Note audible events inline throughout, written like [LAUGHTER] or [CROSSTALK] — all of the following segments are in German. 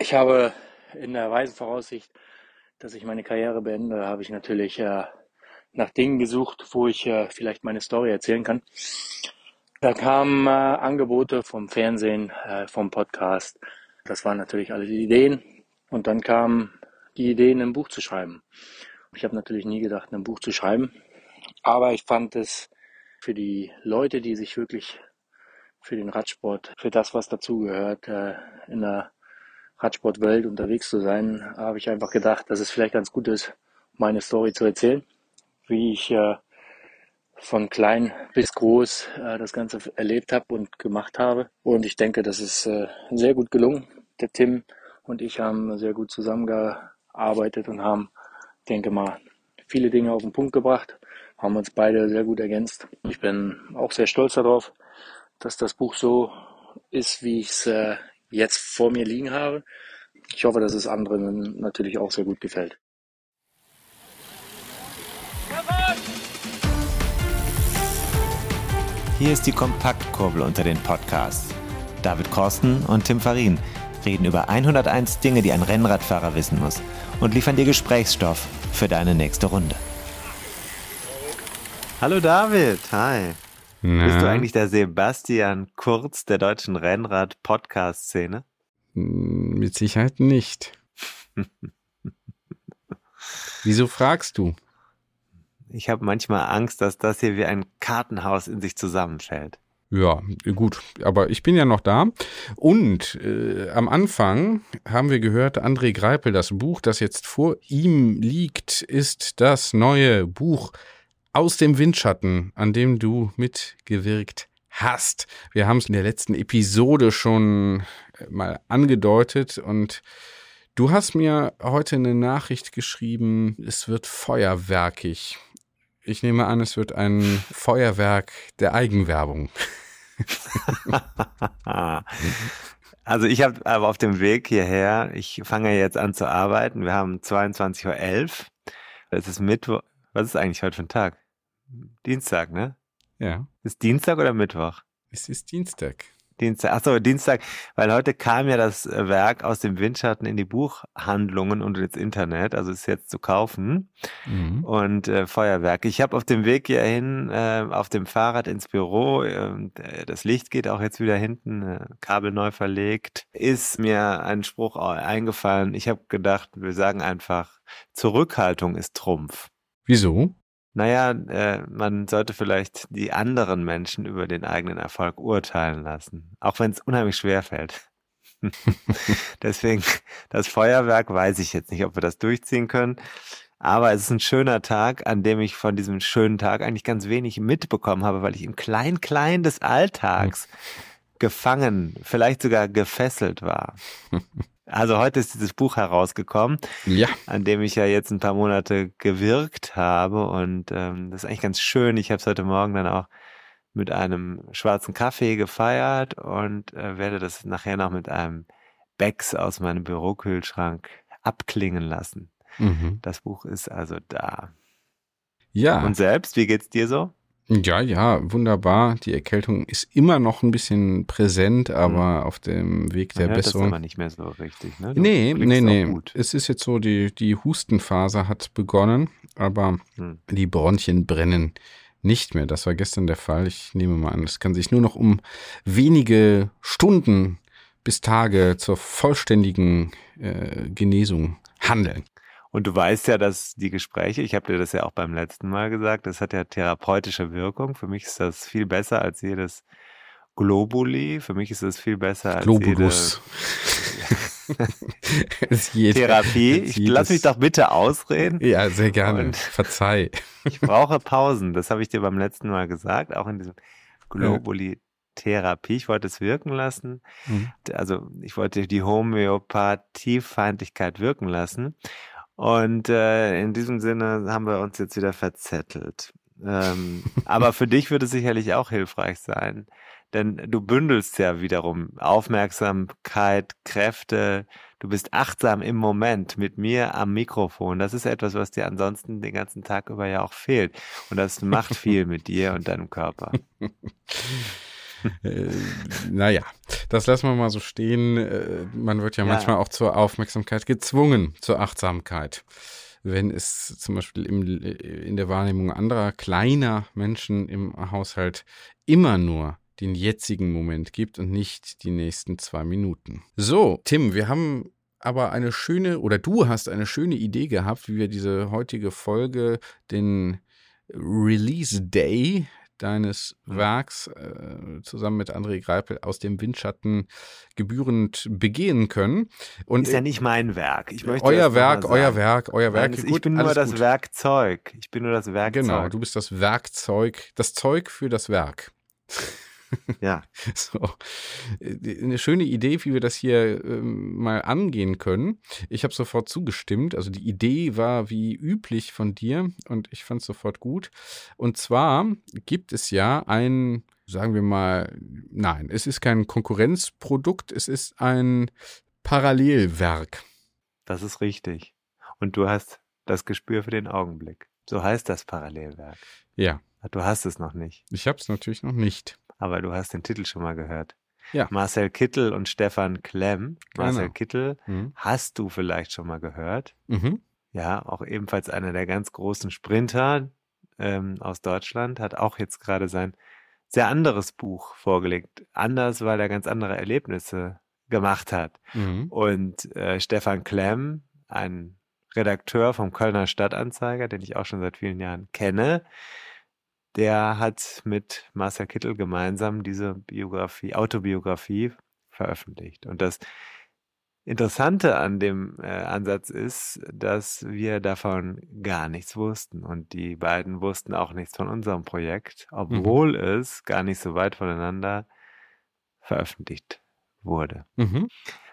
Ich habe in der weisen Voraussicht, dass ich meine Karriere beende, habe ich natürlich äh, nach Dingen gesucht, wo ich äh, vielleicht meine Story erzählen kann. Da kamen äh, Angebote vom Fernsehen, äh, vom Podcast. Das waren natürlich alle die Ideen. Und dann kamen die Ideen, ein Buch zu schreiben. Ich habe natürlich nie gedacht, ein Buch zu schreiben. Aber ich fand es für die Leute, die sich wirklich für den Radsport, für das, was dazugehört, äh, in der Radsportwelt unterwegs zu sein, habe ich einfach gedacht, dass es vielleicht ganz gut ist, meine Story zu erzählen, wie ich äh, von klein bis groß äh, das Ganze erlebt habe und gemacht habe. Und ich denke, das ist äh, sehr gut gelungen. Der Tim und ich haben sehr gut zusammengearbeitet und haben, denke mal, viele Dinge auf den Punkt gebracht, haben uns beide sehr gut ergänzt. Ich bin auch sehr stolz darauf, dass das Buch so ist, wie ich es äh, jetzt vor mir liegen habe. Ich hoffe, dass es anderen natürlich auch sehr gut gefällt. Hier ist die Kompaktkurbel unter den Podcasts. David Korsten und Tim Farin reden über 101 Dinge, die ein Rennradfahrer wissen muss und liefern dir Gesprächsstoff für deine nächste Runde. Hallo David, hi. Na, Bist du eigentlich der Sebastian Kurz der deutschen Rennrad-Podcast-Szene? Mit Sicherheit nicht. [LAUGHS] Wieso fragst du? Ich habe manchmal Angst, dass das hier wie ein Kartenhaus in sich zusammenfällt. Ja, gut, aber ich bin ja noch da. Und äh, am Anfang haben wir gehört, André Greipel, das Buch, das jetzt vor ihm liegt, ist das neue Buch aus dem Windschatten, an dem du mitgewirkt hast. Wir haben es in der letzten Episode schon äh, mal angedeutet und du hast mir heute eine Nachricht geschrieben, es wird feuerwerkig. Ich nehme an, es wird ein Feuerwerk der Eigenwerbung. [LAUGHS] Also ich habe aber auf dem Weg hierher, ich fange jetzt an zu arbeiten. Wir haben 22.11 Uhr. Es ist Mittwoch. Was ist eigentlich heute für ein Tag? Dienstag, ne? Ja, Ist Dienstag oder Mittwoch? es ist Dienstag. Dienstag. Achso, Dienstag, weil heute kam ja das Werk aus dem Windschatten in die Buchhandlungen und ins Internet, also ist jetzt zu kaufen. Mhm. Und äh, Feuerwerk. Ich habe auf dem Weg hierhin äh, auf dem Fahrrad ins Büro, äh, das Licht geht auch jetzt wieder hinten, äh, Kabel neu verlegt, ist mir ein Spruch eingefallen. Ich habe gedacht, wir sagen einfach, Zurückhaltung ist Trumpf. Wieso? Naja, äh, man sollte vielleicht die anderen Menschen über den eigenen Erfolg urteilen lassen, auch wenn es unheimlich schwer fällt. [LAUGHS] Deswegen, das Feuerwerk weiß ich jetzt nicht, ob wir das durchziehen können. Aber es ist ein schöner Tag, an dem ich von diesem schönen Tag eigentlich ganz wenig mitbekommen habe, weil ich im Klein-Klein des Alltags [LAUGHS] gefangen, vielleicht sogar gefesselt war. [LAUGHS] Also heute ist dieses Buch herausgekommen Ja. an dem ich ja jetzt ein paar Monate gewirkt habe. Und ähm, das ist eigentlich ganz schön. Ich habe es heute Morgen dann auch mit einem schwarzen Kaffee gefeiert und äh, werde das nachher noch mit einem Becks aus meinem Bürokühlschrank abklingen lassen. Mhm. Das Buch ist also da. Ja. Und selbst, wie geht's dir so? Ja, ja, wunderbar. Die Erkältung ist immer noch ein bisschen präsent, aber auf dem Weg der Man hört das Besserung. aber nicht mehr so richtig, ne? Du Nee, nee, nee. Gut. Es ist jetzt so, die, die Hustenphase hat begonnen, aber Hm. die Bronchien brennen nicht mehr. Das war gestern der Fall. Ich nehme mal an, es kann sich nur noch um wenige Stunden bis Tage zur vollständigen äh, Genesung handeln. Und du weißt ja, dass die Gespräche, ich habe dir das ja auch beim letzten Mal gesagt, das hat ja therapeutische Wirkung. Für mich ist das viel besser als jedes Globuli. Für mich ist das viel besser als Globulus. Jede [LAUGHS] Therapie. Ich lass mich doch bitte ausreden. Ja, sehr gerne. Und- Verzeih. [LAUGHS] Ich brauche Pausen. Das habe ich dir beim letzten Mal gesagt, auch in diesem Therapie. Ich wollte es wirken lassen. Mhm. Also ich wollte die Homöopathiefeindlichkeit wirken lassen. Und äh, in diesem Sinne haben wir uns jetzt wieder verzettelt. Ähm, aber für dich würde es sicherlich auch hilfreich sein, denn du bündelst ja wiederum Aufmerksamkeit, Kräfte, du bist achtsam im Moment mit mir am Mikrofon. Das ist etwas, was dir ansonsten den ganzen Tag über ja auch fehlt. Und das macht [LAUGHS] viel mit dir und deinem Körper. Äh, naja, das lassen wir mal so stehen. Äh, man wird ja, ja, manchmal auch zur Aufmerksamkeit gezwungen, zur Achtsamkeit. Wenn es zum Beispiel im, in der Wahrnehmung anderer kleiner Menschen im Haushalt immer nur den jetzigen Moment gibt und nicht die nächsten zwei Minuten. So, Tim, wir haben aber eine schöne, oder du hast eine schöne Idee gehabt, wie wir diese heutige Folge, den Release Day deines. Werks äh, zusammen mit André Greipel aus dem Windschatten gebührend begehen können. Und ist ja nicht mein Werk. Ich möchte euer Werk, euer Werk, euer Werk. Nein, ich bin nur das gut. Werkzeug. Ich bin nur das Werkzeug. Genau, du bist das Werkzeug, das Zeug für das Werk. [LAUGHS] Ja. [LAUGHS] so. Äh, eine schöne Idee, wie wir das hier ähm, mal angehen können. Ich habe sofort zugestimmt. Also die Idee war wie üblich von dir und ich fand es sofort gut. Und zwar gibt es ja ein, sagen wir mal, nein, es ist kein Konkurrenzprodukt, es ist ein Parallelwerk. Das ist richtig. Und du hast das Gespür für den Augenblick. So heißt das Parallelwerk. Ja. Du hast es noch nicht. Ich habe es natürlich noch nicht aber du hast den Titel schon mal gehört. Ja. Marcel Kittel und Stefan Klemm. Marcel genau. Kittel mhm. hast du vielleicht schon mal gehört. Mhm. Ja, auch ebenfalls einer der ganz großen Sprinter ähm, aus Deutschland, hat auch jetzt gerade sein sehr anderes Buch vorgelegt. Anders, weil er ganz andere Erlebnisse gemacht hat. Mhm. Und äh, Stefan Klemm, ein Redakteur vom Kölner Stadtanzeiger, den ich auch schon seit vielen Jahren kenne, der hat mit Marcel Kittel gemeinsam diese Biografie, Autobiografie veröffentlicht. Und das Interessante an dem äh, Ansatz ist, dass wir davon gar nichts wussten und die beiden wussten auch nichts von unserem Projekt, mhm. obwohl mhm. es gar nicht so weit voneinander veröffentlicht wurde. Mhm.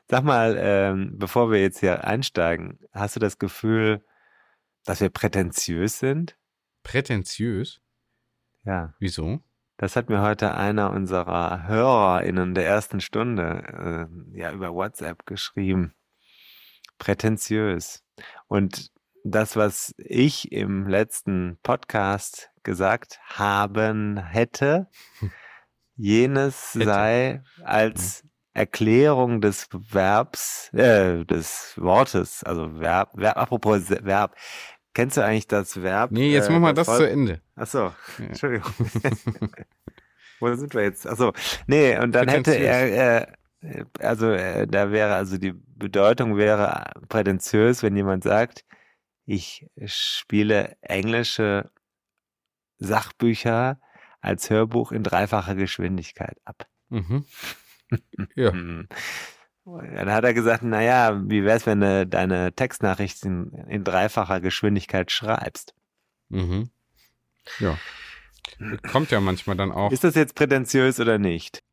Sag mal, ähm, bevor wir jetzt hier einsteigen, hast du das Gefühl, dass wir prätentiös sind? Prätentiös? Ja. Wieso? Das hat mir heute einer unserer HörerInnen der ersten Stunde äh, ja über WhatsApp geschrieben. Prätentiös. Und das, was ich im letzten Podcast gesagt haben hätte, [LAUGHS] jenes hätte. sei als Erklärung des Verbs, äh, des Wortes, also Verb, Verb apropos Verb, Kennst du eigentlich das Verb? Nee, jetzt äh, mach mal das, das zu Ende. Achso, ja. Entschuldigung. [LAUGHS] Wo sind wir jetzt? Achso, nee, und dann hätte er, äh, also äh, da wäre, also die Bedeutung wäre prätentiös, wenn jemand sagt, ich spiele englische Sachbücher als Hörbuch in dreifacher Geschwindigkeit ab. Mhm. [LAUGHS] Ja. Dann hat er gesagt, naja, wie wär's, wenn du deine Textnachrichten in dreifacher Geschwindigkeit schreibst? Mhm. Ja. Kommt ja manchmal dann auch. Ist das jetzt prätentiös oder nicht?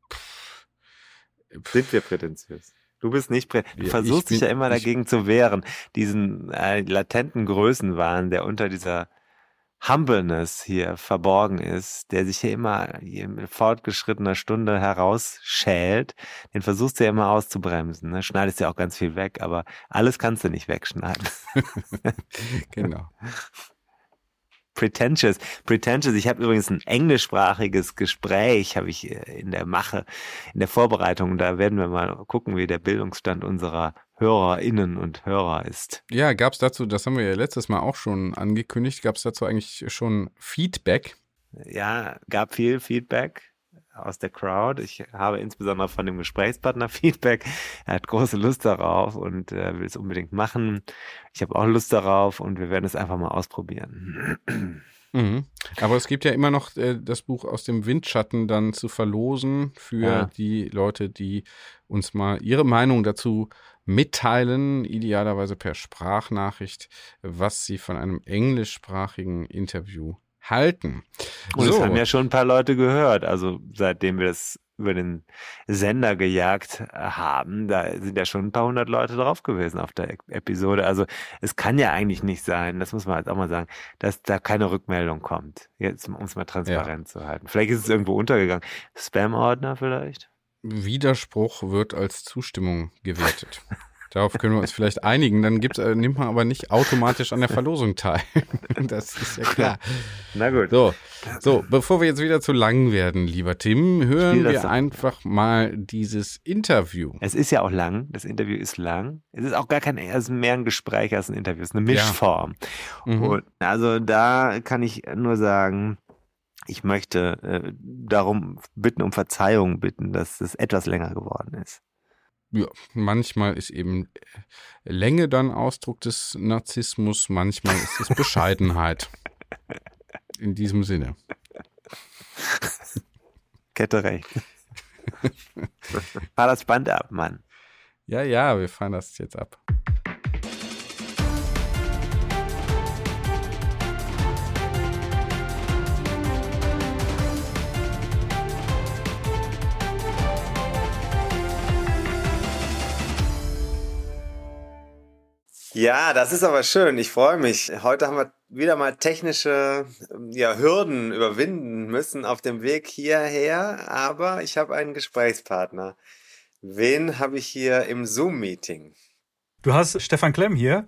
Sind wir prätentiös? Du bist nicht prä Du versuchst dich ja immer dagegen zu wehren, diesen äh, latenten Größenwahn, der unter dieser Humbleness hier verborgen ist, der sich hier immer in fortgeschrittener Stunde herausschält, den versuchst du ja immer auszubremsen. Ne? Schneidest ja auch ganz viel weg, aber alles kannst du nicht wegschneiden. [LAUGHS] genau. Pretentious. Pretentious. Ich habe übrigens ein englischsprachiges Gespräch, habe ich äh, in der Mache, in der Vorbereitung. Da werden wir mal gucken, wie der Bildungsstand unserer HörerInnen und Hörer ist. Ja, gab es dazu, das haben wir ja letztes Mal auch schon angekündigt, gab es dazu eigentlich schon Feedback? Ja, gab viel Feedback aus der Crowd. Ich habe insbesondere von dem Gesprächspartner [LAUGHS] Feedback. Er hat große Lust darauf und äh, will es unbedingt machen. Ich habe auch Lust darauf und wir werden es einfach mal ausprobieren. [CLEARS THROAT] Mhm. Aber es gibt ja immer noch äh, das Buch aus dem Windschatten dann zu verlosen für ja. die Leute, die uns mal ihre Meinung dazu mitteilen, idealerweise per Sprachnachricht, was sie von einem englischsprachigen Interview halten. Und so. das haben ja schon ein paar Leute gehört, also seitdem wir das über den Sender gejagt haben, da sind ja schon ein paar hundert Leute drauf gewesen auf der Episode. Also es kann ja eigentlich nicht sein, das muss man jetzt auch mal sagen, dass da keine Rückmeldung kommt. Jetzt, um es mal transparent ja. zu halten. Vielleicht ist es irgendwo untergegangen. Spam-Ordner vielleicht? Widerspruch wird als Zustimmung gewertet. [LAUGHS] Darauf können wir uns vielleicht einigen. Dann gibt's, äh, nimmt man aber nicht automatisch an der Verlosung teil. [LAUGHS] das ist ja klar. Na gut. So, so, bevor wir jetzt wieder zu lang werden, lieber Tim, hören wir einfach mal dieses Interview. Es ist ja auch lang. Das Interview ist lang. Es ist auch gar kein, es ist mehr ein Gespräch als ein Interview. Es ist eine Mischform. Ja. Mhm. Und also da kann ich nur sagen, ich möchte äh, darum bitten, um Verzeihung bitten, dass es etwas länger geworden ist ja, manchmal ist eben äh, Länge dann Ausdruck des Narzissmus, manchmal ist es Bescheidenheit. In diesem Sinne. Kette recht. Fahr das Band ab, Mann. Ja, ja, wir fahren das jetzt ab. Ja, das ist aber schön. Ich freue mich. Heute haben wir wieder mal technische ja, Hürden überwinden müssen auf dem Weg hierher, aber ich habe einen Gesprächspartner. Wen habe ich hier im Zoom-Meeting? Du hast Stefan Klemm hier.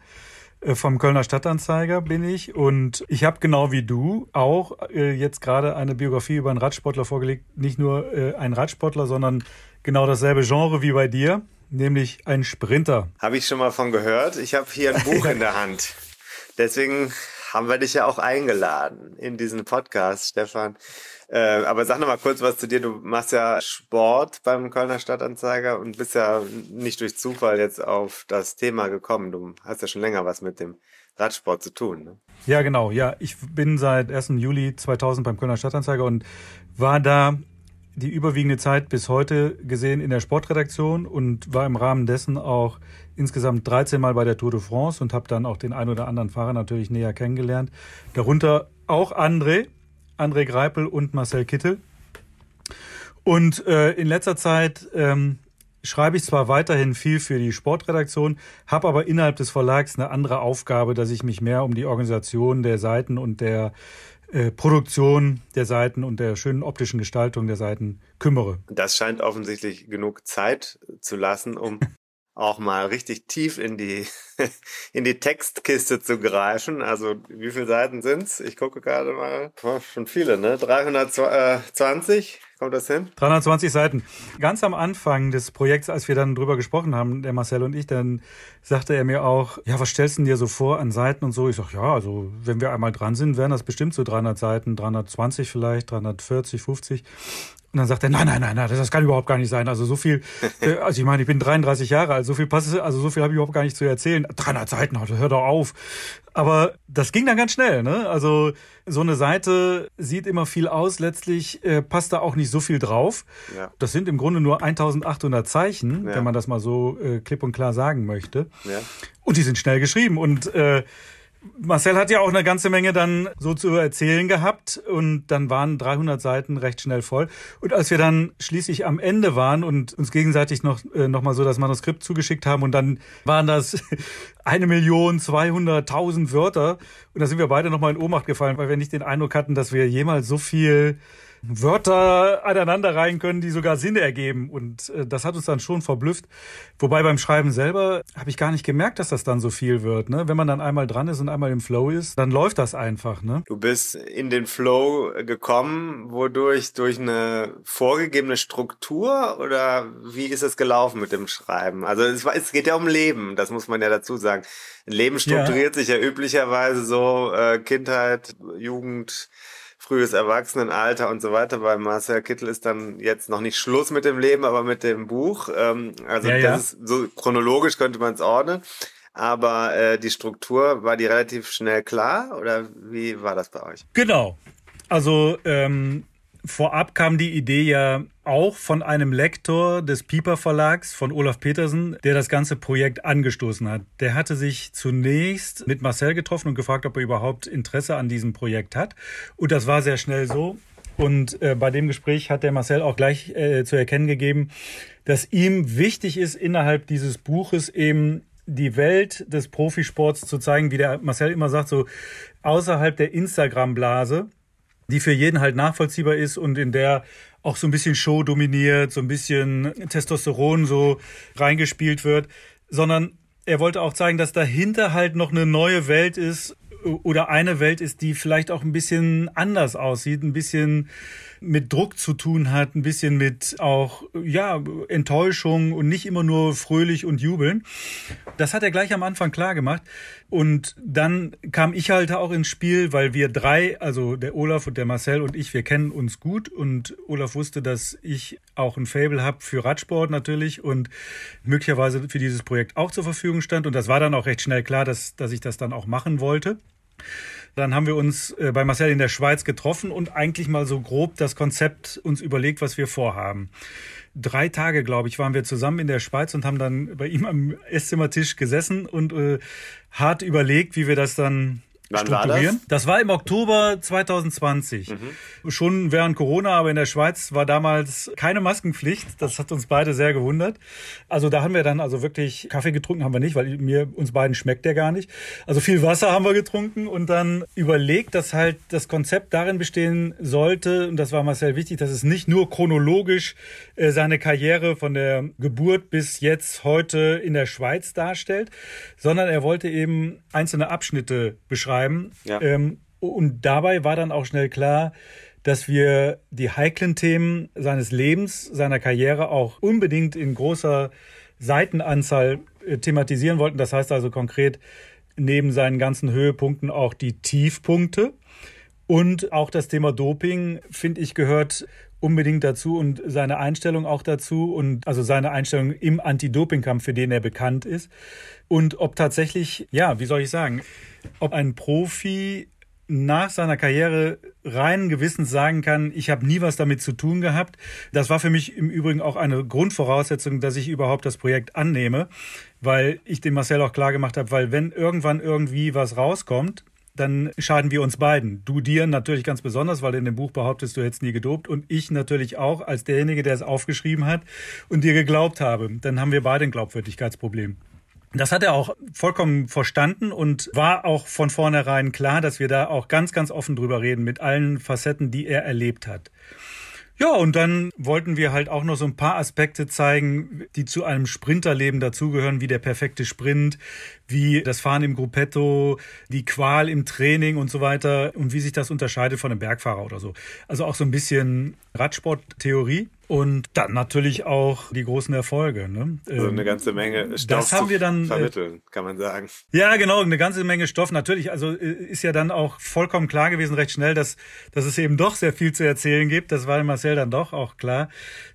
Äh, vom Kölner Stadtanzeiger bin ich und ich habe genau wie du auch äh, jetzt gerade eine Biografie über einen Radsportler vorgelegt. Nicht nur äh, ein Radsportler, sondern genau dasselbe Genre wie bei dir nämlich ein Sprinter. Habe ich schon mal von gehört. Ich habe hier ein [LAUGHS] Buch in der Hand. Deswegen haben wir dich ja auch eingeladen in diesen Podcast, Stefan. Äh, aber sag noch mal kurz was zu dir. Du machst ja Sport beim Kölner Stadtanzeiger und bist ja nicht durch Zufall jetzt auf das Thema gekommen. Du hast ja schon länger was mit dem Radsport zu tun. Ne? Ja, genau. Ja, ich bin seit 1. Juli 2000 beim Kölner Stadtanzeiger und war da die überwiegende Zeit bis heute gesehen in der Sportredaktion und war im Rahmen dessen auch insgesamt 13 Mal bei der Tour de France und habe dann auch den ein oder anderen Fahrer natürlich näher kennengelernt. Darunter auch André, André Greipel und Marcel Kittel. Und äh, in letzter Zeit ähm, schreibe ich zwar weiterhin viel für die Sportredaktion, habe aber innerhalb des Verlags eine andere Aufgabe, dass ich mich mehr um die Organisation der Seiten und der äh, Produktion der Seiten und der schönen optischen Gestaltung der Seiten kümmere. Das scheint offensichtlich genug Zeit zu lassen, um [LAUGHS] auch mal richtig tief in die [LAUGHS] in die Textkiste zu greifen. Also wie viele Seiten sind's? Ich gucke gerade mal. Oh, schon viele, ne? 320 Kommt das hin? 320 Seiten. Ganz am Anfang des Projekts, als wir dann drüber gesprochen haben, der Marcel und ich, dann sagte er mir auch, ja, was stellst du dir so vor an Seiten und so? Ich sag, ja, also wenn wir einmal dran sind, wären das bestimmt so 300 Seiten, 320 vielleicht, 340, 50. Und dann sagt er, nein, nein, nein, nein, das kann überhaupt gar nicht sein. Also so viel, [LAUGHS] äh, also ich meine, ich bin 33 Jahre alt, so viel passt, also so viel habe ich überhaupt gar nicht zu erzählen. 300 Seiten, hör doch auf. Aber das ging dann ganz schnell, ne? Also so eine Seite sieht immer viel aus, letztlich äh, passt da auch nicht so viel drauf. Ja. Das sind im Grunde nur 1800 Zeichen, ja. wenn man das mal so äh, klipp und klar sagen möchte. Ja. Und die sind schnell geschrieben und äh, Marcel hat ja auch eine ganze Menge dann so zu erzählen gehabt und dann waren 300 Seiten recht schnell voll. Und als wir dann schließlich am Ende waren und uns gegenseitig noch, äh, noch mal so das Manuskript zugeschickt haben und dann waren das [LAUGHS] eine Million zweihunderttausend Wörter und da sind wir beide noch mal in Ohnmacht gefallen, weil wir nicht den Eindruck hatten, dass wir jemals so viel Wörter aneinander rein können, die sogar Sinn ergeben. Und äh, das hat uns dann schon verblüfft. Wobei beim Schreiben selber habe ich gar nicht gemerkt, dass das dann so viel wird. Ne? Wenn man dann einmal dran ist und einmal im Flow ist, dann läuft das einfach. Ne? Du bist in den Flow gekommen, wodurch durch eine vorgegebene Struktur oder wie ist es gelaufen mit dem Schreiben? Also es, es geht ja um Leben, das muss man ja dazu sagen. Leben strukturiert ja. sich ja üblicherweise so äh, Kindheit, Jugend, frühes Erwachsenenalter und so weiter. Bei Marcel Kittel ist dann jetzt noch nicht Schluss mit dem Leben, aber mit dem Buch. Ähm, also ja, das ja. ist so chronologisch könnte man es ordnen. Aber äh, die Struktur, war die relativ schnell klar oder wie war das bei euch? Genau. Also ähm, vorab kam die Idee ja auch von einem Lektor des Piper Verlags, von Olaf Petersen, der das ganze Projekt angestoßen hat. Der hatte sich zunächst mit Marcel getroffen und gefragt, ob er überhaupt Interesse an diesem Projekt hat. Und das war sehr schnell so, Und äh, bei dem Gespräch hat der Marcel auch gleich äh, zu erkennen gegeben, dass ihm wichtig ist, innerhalb dieses Buches eben die Welt des Profisports zu zeigen, wie der Marcel immer sagt, so außerhalb der Instagram-Blase, die für jeden halt nachvollziehbar ist und in der auch so ein bisschen Show dominiert, so ein bisschen Testosteron so reingespielt wird, sondern er wollte auch zeigen, dass dahinter halt noch eine neue Welt ist oder eine Welt ist, die vielleicht auch ein bisschen anders aussieht, ein bisschen mit Druck zu tun hat, ein bisschen mit auch, ja, Enttäuschung und nicht immer nur fröhlich und jubeln. Das hat er gleich am Anfang klar gemacht. Und dann kam ich halt auch ins Spiel, weil wir drei, also der Olaf und der Marcel und ich, wir kennen uns gut und Olaf wusste, dass ich auch ein Fable habe für Radsport natürlich und möglicherweise für dieses Projekt auch zur Verfügung stand. Und das war dann auch recht schnell klar, dass, dass ich das dann auch machen wollte. Dann haben wir uns äh, bei Marcel in der Schweiz getroffen und eigentlich mal so grob das Konzept uns überlegt, was wir vorhaben. Drei Tage, glaube ich, waren wir zusammen in der Schweiz und haben dann bei ihm am Esszimmertisch gesessen und äh, hart überlegt, wie wir das dann Wann strukturieren. War das? das war im Oktober 2020. Mhm. Schon während Corona, aber in der Schweiz war damals keine Maskenpflicht. Das hat uns beide sehr gewundert. Also da haben wir dann also wirklich Kaffee getrunken haben wir nicht, weil mir uns beiden schmeckt der gar nicht. Also viel Wasser haben wir getrunken und dann überlegt, dass halt das Konzept darin bestehen sollte, und das war Marcel wichtig, dass es nicht nur chronologisch äh, seine Karriere von der Geburt bis jetzt heute in der Schweiz darstellt, sondern er wollte eben einzelne Abschnitte beschreiben schreiben. Ja. Ähm, und dabei war dann auch schnell klar, dass wir die heiklen Themen seines Lebens, seiner Karriere auch unbedingt in großer Seitenanzahl äh, thematisieren wollten. Das heißt also konkret neben seinen ganzen Höhepunkten auch die Tiefpunkte. Und auch das Thema Doping, finde ich, gehört unbedingt dazu und seine Einstellung auch dazu und also seine Einstellung im Anti-Doping-Kampf, für den er bekannt ist. Und ob tatsächlich, ja, wie soll ich sagen, ob ein Profi nach seiner Karriere rein gewissens sagen kann, ich habe nie was damit zu tun gehabt. Das war für mich im Übrigen auch eine Grundvoraussetzung, dass ich überhaupt das Projekt annehme, weil ich dem Marcel auch klar gemacht habe, weil wenn irgendwann irgendwie was rauskommt, dann schaden wir uns beiden. Du dir natürlich ganz besonders, weil du in dem Buch behauptest, du hättest nie gedopt und ich natürlich auch als derjenige, der es aufgeschrieben hat und dir geglaubt habe. Dann haben wir beide ein Glaubwürdigkeitsproblem. Das hat er auch vollkommen verstanden und war auch von vornherein klar, dass wir da auch ganz, ganz offen drüber reden mit allen Facetten, die er erlebt hat. Ja, und dann wollten wir halt auch noch so ein paar Aspekte zeigen, die zu einem Sprinterleben dazugehören, wie der perfekte Sprint, wie das Fahren im Gruppetto, die Qual im Training und so weiter und wie sich das unterscheidet von einem Bergfahrer oder so. Also auch so ein bisschen Radsporttheorie. Und dann natürlich auch die großen Erfolge. Ne? Also eine ganze Menge Stoff das haben wir dann, äh, vermitteln, kann man sagen. Ja, genau, eine ganze Menge Stoff. Natürlich, also äh, ist ja dann auch vollkommen klar gewesen, recht schnell, dass, dass es eben doch sehr viel zu erzählen gibt. Das war Marcel dann doch auch klar.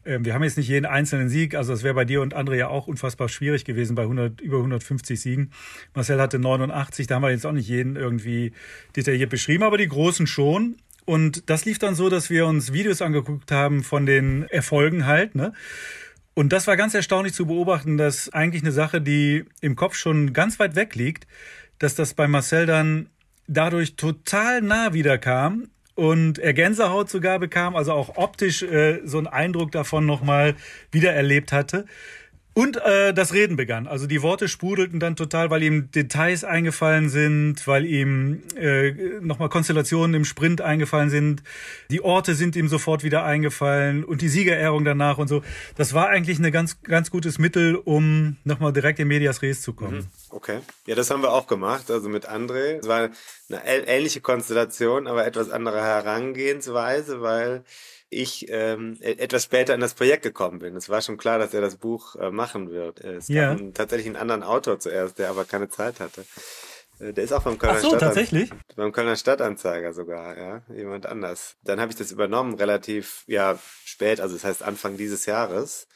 Ähm, wir haben jetzt nicht jeden einzelnen Sieg, also es wäre bei dir und André ja auch unfassbar schwierig gewesen bei 100, über 150 Siegen. Marcel hatte 89, da haben wir jetzt auch nicht jeden irgendwie detailliert beschrieben, aber die großen schon. Und das lief dann so, dass wir uns Videos angeguckt haben von den Erfolgen halt, ne? Und das war ganz erstaunlich zu beobachten, dass eigentlich eine Sache, die im Kopf schon ganz weit weg liegt, dass das bei Marcel dann dadurch total nah wieder kam und er Gänsehaut sogar bekam, also auch optisch äh, so einen Eindruck davon nochmal wieder erlebt hatte. Und äh, das Reden begann. Also die Worte sprudelten dann total, weil ihm Details eingefallen sind, weil ihm äh, nochmal Konstellationen im Sprint eingefallen sind. Die Orte sind ihm sofort wieder eingefallen und die Siegerehrung danach und so. Das war eigentlich ein ganz, ganz gutes Mittel, um nochmal direkt in Medias Res zu kommen. Mhm. Okay. Ja, das haben wir auch gemacht, also mit André. Es war eine ähnliche Konstellation, aber etwas andere Herangehensweise, weil ich ähm, e-, etwas später in das Projekt gekommen bin. Es war schon klar, dass er das Buch äh, machen wird. Es ja. gab tatsächlich einen anderen Autor zuerst, der aber keine Zeit hatte. Äh, der ist auch beim Kölner Ach so, tatsächlich? Beim Kölner Stadtanzeiger sogar, ja, jemand anders. Dann habe ich das übernommen, relativ ja spät, also das heißt Anfang dieses Jahres.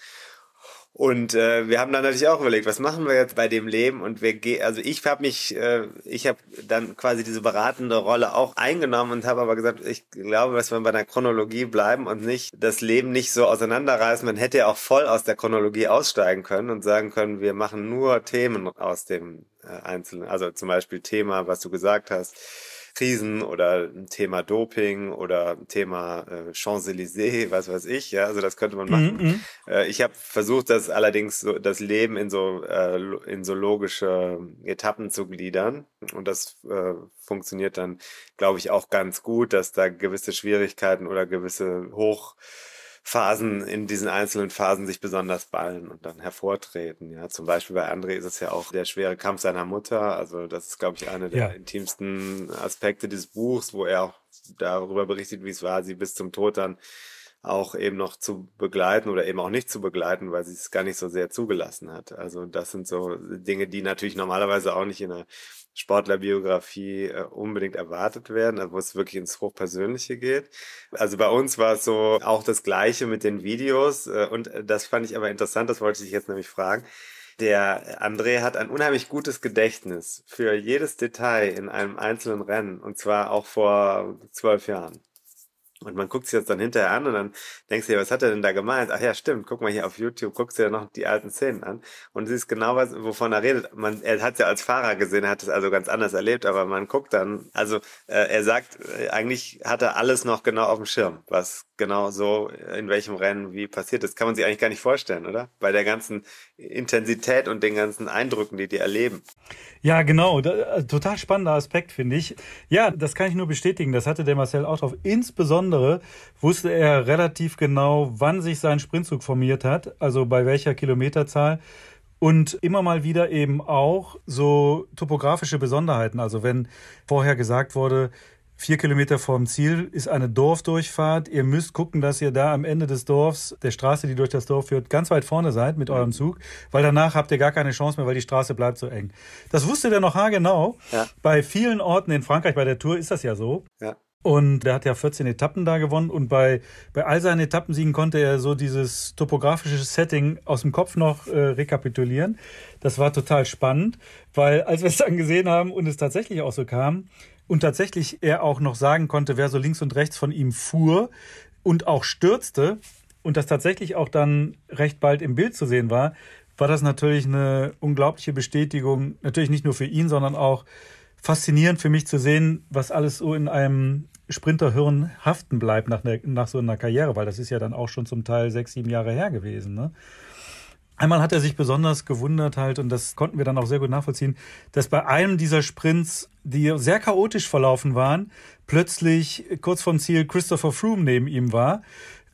Und äh, wir haben dann natürlich auch überlegt, was machen wir jetzt bei dem Leben? Und wir gehen, also ich habe mich, äh, ich habe dann quasi diese beratende Rolle auch eingenommen und habe aber gesagt, ich glaube, dass wir bei der Chronologie bleiben und nicht das Leben nicht so auseinanderreißen. Man hätte ja auch voll aus der Chronologie aussteigen können und sagen können, wir machen nur Themen aus dem äh, Einzelnen. Also zum Beispiel Thema, was du gesagt hast Krisen oder ein Thema Doping oder ein Thema äh, Champs-Élysées, was weiß ich. Ja, also das könnte man machen. Mhm. Äh, ich habe versucht, das allerdings so, das Leben in so äh, in so logische Etappen zu gliedern und das äh, funktioniert dann, glaube ich, auch ganz gut, dass da gewisse Schwierigkeiten oder gewisse Hoch Phasen in diesen einzelnen Phasen sich besonders ballen und dann hervortreten. Ja, zum Beispiel bei André ist es ja auch der schwere Kampf seiner Mutter. Also das ist, glaube ich, einer der ja. intimsten Aspekte des Buchs, wo er auch darüber berichtet, wie es war, sie bis zum Tod dann auch eben noch zu begleiten oder eben auch nicht zu begleiten, weil sie es gar nicht so sehr zugelassen hat. Also das sind so Dinge, die natürlich normalerweise auch nicht in einer Sportlerbiografie äh, unbedingt erwartet werden, wo es wirklich ins Hochpersönliche geht. Also bei uns war es so auch das Gleiche mit den Videos äh, und äh, das fand ich aber interessant, das wollte ich jetzt nämlich fragen. Der André hat ein unheimlich gutes Gedächtnis für jedes Detail in einem einzelnen Rennen und zwar auch vor zwölf Jahren. Und man guckt sich das dann hinterher an und dann denkst du dir, was hat er denn da gemeint? Ach ja, stimmt, guck mal hier auf YouTube, guckst dir noch die alten Szenen an und siehst genau, was, wovon er redet. Man, er hat es ja als Fahrer gesehen, er hat es also ganz anders erlebt, aber man guckt dann, also äh, er sagt, äh, eigentlich hat er alles noch genau auf dem Schirm, was genau so in welchem Rennen wie passiert ist. Kann man sich eigentlich gar nicht vorstellen, oder? Bei der ganzen Intensität und den ganzen Eindrücken, die die erleben. Ja, genau. Äh, total spannender Aspekt, finde ich. Ja, das kann ich nur bestätigen. Das hatte der Marcel auch drauf. Insbesondere wusste er relativ genau, wann sich sein Sprintzug formiert hat, also bei welcher Kilometerzahl. Und immer mal wieder eben auch so topografische Besonderheiten. Also wenn vorher gesagt wurde, Vier Kilometer vorm Ziel ist eine Dorfdurchfahrt. Ihr müsst gucken, dass ihr da am Ende des Dorfs, der Straße, die durch das Dorf führt, ganz weit vorne seid mit eurem Zug, weil danach habt ihr gar keine Chance mehr, weil die Straße bleibt so eng. Das wusste der noch haargenau. Ja. Bei vielen Orten in Frankreich, bei der Tour ist das ja so. Ja. Und der hat ja 14 Etappen da gewonnen und bei, bei all seinen Etappensiegen konnte er so dieses topografische Setting aus dem Kopf noch äh, rekapitulieren. Das war total spannend, weil als wir es dann gesehen haben und es tatsächlich auch so kam, und tatsächlich er auch noch sagen konnte, wer so links und rechts von ihm fuhr und auch stürzte und das tatsächlich auch dann recht bald im Bild zu sehen war, war das natürlich eine unglaubliche Bestätigung, natürlich nicht nur für ihn, sondern auch faszinierend für mich zu sehen, was alles so in einem Sprinterhirn haften bleibt nach, ne, nach so einer Karriere, weil das ist ja dann auch schon zum Teil sechs, sieben Jahre her gewesen. Ne? Einmal hat er sich besonders gewundert halt, und das konnten wir dann auch sehr gut nachvollziehen, dass bei einem dieser Sprints, die sehr chaotisch verlaufen waren, plötzlich kurz vom Ziel Christopher Froome neben ihm war,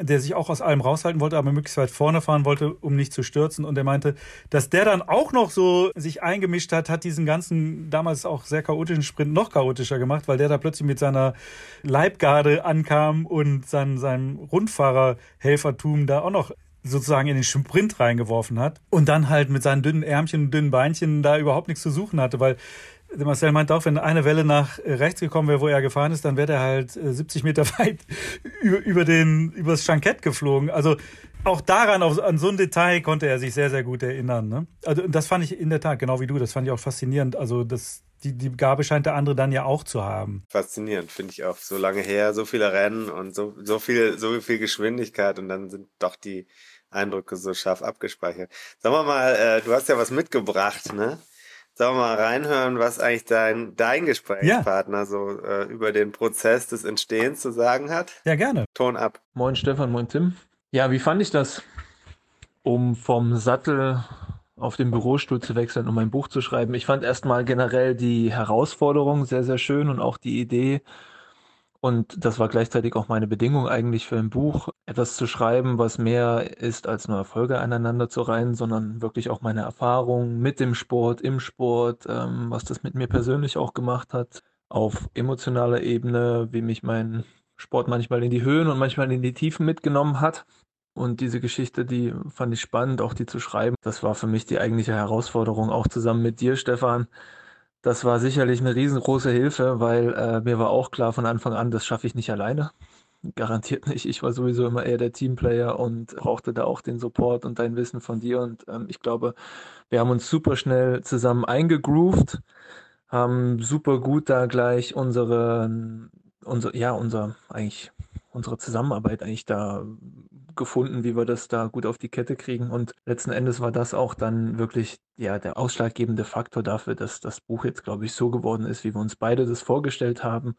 der sich auch aus allem raushalten wollte, aber möglichst weit vorne fahren wollte, um nicht zu stürzen. Und er meinte, dass der dann auch noch so sich eingemischt hat, hat diesen ganzen damals auch sehr chaotischen Sprint noch chaotischer gemacht, weil der da plötzlich mit seiner Leibgarde ankam und sein, seinem Rundfahrerhelfertum da auch noch sozusagen in den Sprint reingeworfen hat und dann halt mit seinen dünnen Ärmchen und dünnen Beinchen da überhaupt nichts zu suchen hatte, weil Marcel meint auch, wenn eine Welle nach rechts gekommen wäre, wo er gefahren ist, dann wäre er halt 70 äh, Meter [LAUGHS] weit über, über den, übers Schankett geflogen. Also auch daran, an so ein Detail konnte er sich sehr, sehr gut erinnern. Ne? Also das fand ich in der Tat, genau wie du, das fand ich auch faszinierend. Also das, die, die Gabe scheint der andere dann ja auch zu haben. Faszinierend, finde ich auch. So lange her, so viele Rennen und so, so viel, so viel Geschwindigkeit und dann sind doch die Eindrücke so scharf abgespeichert. Sag mal, mal äh, du hast ja was mitgebracht, ne? Sag mal reinhören, was eigentlich dein, dein Gesprächspartner ja. so äh, über den Prozess des Entstehens zu sagen hat. Ja, gerne. Ton ab. Moin Stefan, moin Tim. Ja, wie fand ich das, um vom Sattel auf den Bürostuhl zu wechseln, um ein Buch zu schreiben? Ich fand erstmal generell die Herausforderung sehr, sehr schön und auch die Idee, und das war gleichzeitig auch meine Bedingung eigentlich für ein Buch, etwas zu schreiben, was mehr ist als nur Erfolge aneinander zu reihen, sondern wirklich auch meine Erfahrungen mit dem Sport, im Sport, ähm, was das mit mir persönlich auch gemacht hat, auf emotionaler Ebene, wie mich mein Sport manchmal in die Höhen und manchmal in die Tiefen mitgenommen hat. Und diese Geschichte, die fand ich spannend, auch die zu schreiben. Das war für mich die eigentliche Herausforderung, auch zusammen mit dir, Stefan, das war sicherlich eine riesengroße Hilfe, weil äh, mir war auch klar von Anfang an, das schaffe ich nicht alleine. Garantiert nicht. Ich war sowieso immer eher der Teamplayer und brauchte da auch den Support und dein Wissen von dir. Und ähm, ich glaube, wir haben uns super schnell zusammen eingegroovt, haben super gut da gleich unsere, unser, ja, unser, eigentlich, unsere Zusammenarbeit eigentlich da gefunden, wie wir das da gut auf die Kette kriegen. Und letzten Endes war das auch dann wirklich ja der ausschlaggebende Faktor dafür, dass das Buch jetzt, glaube ich, so geworden ist, wie wir uns beide das vorgestellt haben.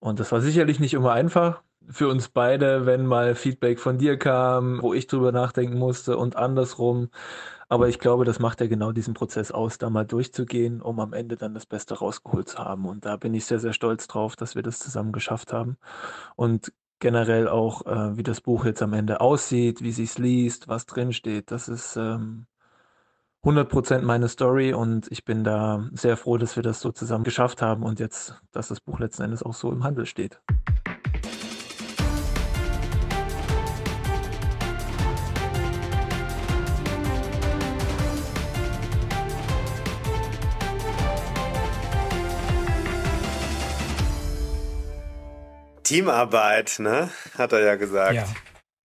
Und das war sicherlich nicht immer einfach für uns beide, wenn mal Feedback von dir kam, wo ich drüber nachdenken musste und andersrum. Aber ich glaube, das macht ja genau diesen Prozess aus, da mal durchzugehen, um am Ende dann das Beste rausgeholt zu haben. Und da bin ich sehr, sehr stolz drauf, dass wir das zusammen geschafft haben. Und generell auch, äh, wie das Buch jetzt am Ende aussieht, wie es liest, was drinsteht. Das ist ähm, 100% meine Story und ich bin da sehr froh, dass wir das so zusammen geschafft haben und jetzt, dass das Buch letzten Endes auch so im Handel steht. Teamarbeit, ne? Hat er ja gesagt. Ja.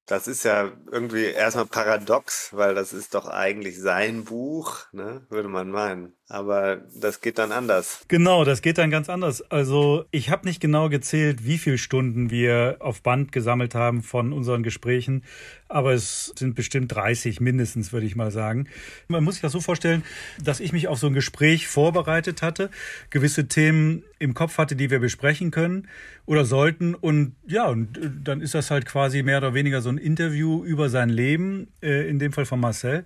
Das ist ja irgendwie erstmal paradox, weil das ist doch eigentlich sein Buch, ne? Würde man meinen. Aber das geht dann anders. Genau, das geht dann ganz anders. Also ich habe nicht genau gezählt, wie viele Stunden wir auf Band gesammelt haben von unseren Gesprächen, aber es sind bestimmt 30 mindestens, würde ich mal sagen. Man muss sich das so vorstellen, dass ich mich auf so ein Gespräch vorbereitet hatte, gewisse Themen im Kopf hatte, die wir besprechen können oder sollten. Und ja, und dann ist das halt quasi mehr oder weniger so ein Interview über sein Leben, äh, in dem Fall von Marcel,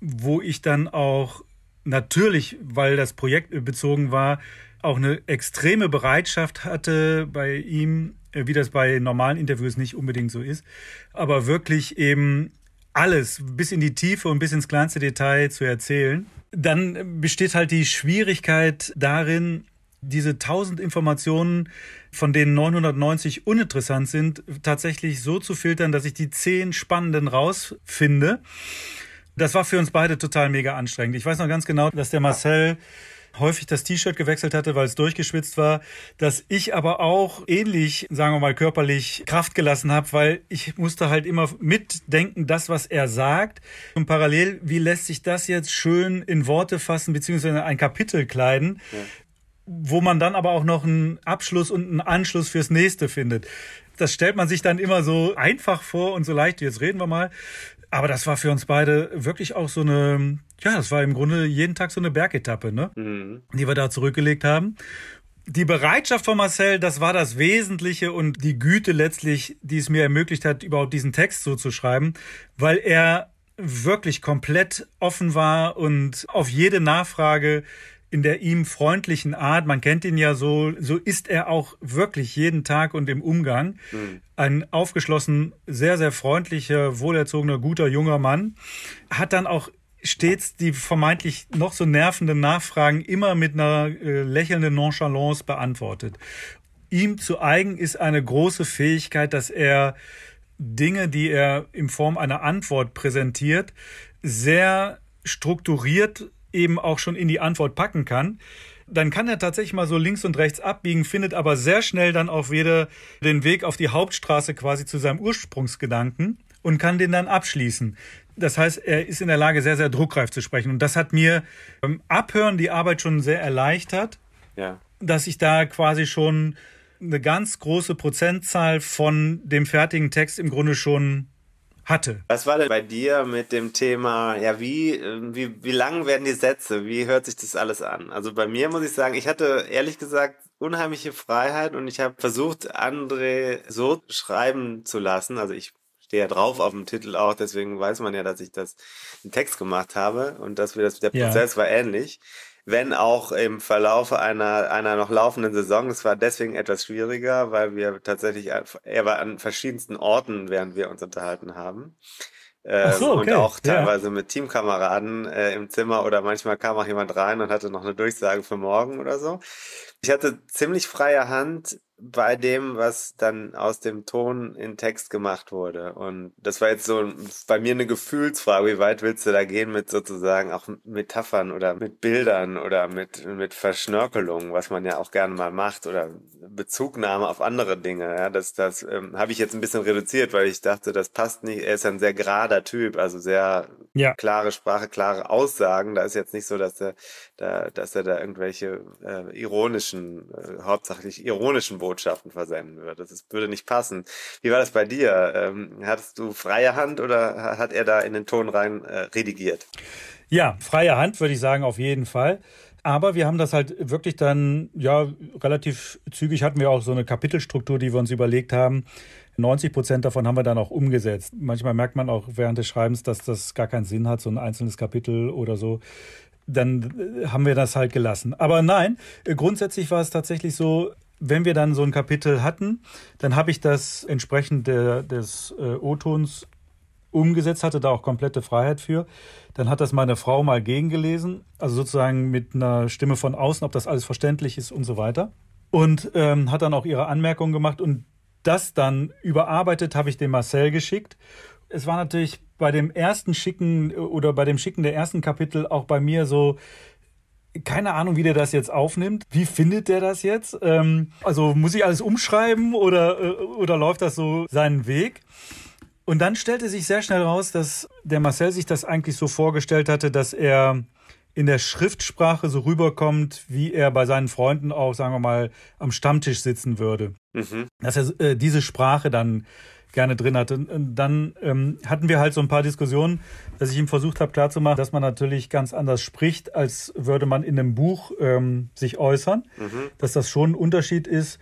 wo ich dann auch natürlich, weil das Projekt bezogen war, auch eine extreme Bereitschaft hatte bei ihm, äh, wie das bei normalen Interviews nicht unbedingt so ist, aber wirklich eben alles bis in die Tiefe und bis ins kleinste Detail zu erzählen. Dann besteht halt die Schwierigkeit darin, diese tausend Informationen, von denen 990 uninteressant sind, tatsächlich so zu filtern, dass ich die zehn spannenden rausfinde. Das war für uns beide total mega anstrengend. Ich weiß noch ganz genau, dass der Marcel häufig das T-Shirt gewechselt hatte, weil es durchgeschwitzt war, dass ich aber auch ähnlich, sagen wir mal, körperlich Kraft gelassen habe, weil ich musste halt immer mitdenken, das, was er sagt. Und parallel, wie lässt sich das jetzt schön in Worte fassen, beziehungsweise ein Kapitel kleiden, ja. wo man dann aber auch noch einen Abschluss und einen Anschluss fürs nächste findet. Das stellt man sich dann immer so einfach vor und so leicht. Jetzt reden wir mal. Aber das war für uns beide wirklich auch so eine, ja, das war im Grunde jeden Tag so eine Bergetappe, ne? Mhm. Die wir da zurückgelegt haben. Die Bereitschaft von Marcel, das war das Wesentliche und die Güte letztlich, die es mir ermöglicht hat, überhaupt diesen Text so zu schreiben, weil er wirklich komplett offen war und auf jede Nachfrage in der ihm freundlichen Art, man kennt ihn ja so, so ist er auch wirklich jeden Tag und im Umgang. Mhm. Ein aufgeschlossen, sehr, sehr freundlicher, wohlerzogener, guter junger Mann. Hat dann auch stets die vermeintlich noch so nervenden Nachfragen immer mit einer äh, lächelnden Nonchalance beantwortet. Ihm zu eigen ist eine große Fähigkeit, dass er Dinge, die er in Form einer Antwort präsentiert, sehr strukturiert eben auch schon in die Antwort packen kann, dann kann er tatsächlich mal so links und rechts abbiegen, findet aber sehr schnell dann auch wieder den Weg auf die Hauptstraße quasi zu seinem Ursprungsgedanken und kann den dann abschließen. Das heißt, er ist in der Lage, sehr, sehr druckreif zu sprechen. Und das hat mir beim Abhören die Arbeit schon sehr erleichtert, ja. dass ich da quasi schon eine ganz große Prozentzahl von dem fertigen Text im Grunde schon hatte. Was war denn bei dir mit dem Thema, ja, wie, wie, wie lang werden die Sätze? Wie hört sich das alles an? Also bei mir muss ich sagen, ich hatte ehrlich gesagt unheimliche Freiheit und ich habe versucht, André so schreiben zu lassen. Also ich stehe ja drauf auf dem Titel auch, deswegen weiß man ja, dass ich das im Text gemacht habe und dass wir das, der Prozess ja. war ähnlich wenn auch im Verlauf einer, einer noch laufenden Saison. Es war deswegen etwas schwieriger, weil wir tatsächlich, er war an verschiedensten Orten, während wir uns unterhalten haben. Ähm, so, okay. Und auch teilweise ja. mit Teamkameraden äh, im Zimmer oder manchmal kam auch jemand rein und hatte noch eine Durchsage für morgen oder so. Ich hatte ziemlich freie Hand bei dem, was dann aus dem Ton in Text gemacht wurde. Und das war jetzt so bei mir eine Gefühlsfrage, wie weit willst du da gehen mit sozusagen auch Metaphern oder mit Bildern oder mit, mit Verschnörkelung, was man ja auch gerne mal macht oder Bezugnahme auf andere Dinge. Ja, das, das ähm, habe ich jetzt ein bisschen reduziert, weil ich dachte, das passt nicht. Er ist ein sehr gerader Typ, also sehr Ja. Klare Sprache, klare Aussagen. Da ist jetzt nicht so, dass er da, dass er da irgendwelche äh, ironischen, äh, hauptsächlich ironischen Botschaften versenden würde. Das würde nicht passen. Wie war das bei dir? Ähm, hattest du freie Hand oder hat er da in den Ton rein äh, redigiert? Ja, freie Hand würde ich sagen, auf jeden Fall. Aber wir haben das halt wirklich dann, ja, relativ zügig hatten wir auch so eine Kapitelstruktur, die wir uns überlegt haben. 90 Prozent davon haben wir dann auch umgesetzt. Manchmal merkt man auch während des Schreibens, dass das gar keinen Sinn hat, so ein einzelnes Kapitel oder so. Dann äh, haben wir das halt gelassen. Aber nein, grundsätzlich war es tatsächlich so, wenn wir dann so ein Kapitel hatten, dann habe ich das entsprechend der, des äh, O-Tons umgesetzt, hatte da auch komplette Freiheit für. Dann hat das meine Frau mal gegengelesen, also sozusagen mit einer Stimme von außen, ob das alles verständlich ist und so weiter. Und ähm, hat dann auch ihre Anmerkungen gemacht und das dann überarbeitet habe ich dem Marcel geschickt. Es war natürlich bei dem ersten Schicken oder bei dem Schicken der ersten Kapitel auch bei mir so, keine Ahnung, wie der das jetzt aufnimmt. Wie findet der das jetzt? Ähm, also muss ich alles umschreiben oder, äh, oder läuft das so seinen Weg? Und dann stellte sich sehr schnell raus, dass der Marcel sich das eigentlich so vorgestellt hatte, dass er in der Schriftsprache so rüberkommt, wie er bei seinen Freunden auch, sagen wir mal, am Stammtisch sitzen würde. Mhm. Dass er äh, diese Sprache dann gerne drin hatte. Und dann ähm, hatten wir halt so ein paar Diskussionen, dass ich ihm versucht habe klarzumachen, dass man natürlich ganz anders spricht, als würde man in einem Buch ähm, sich äußern, mhm. dass das schon ein Unterschied ist.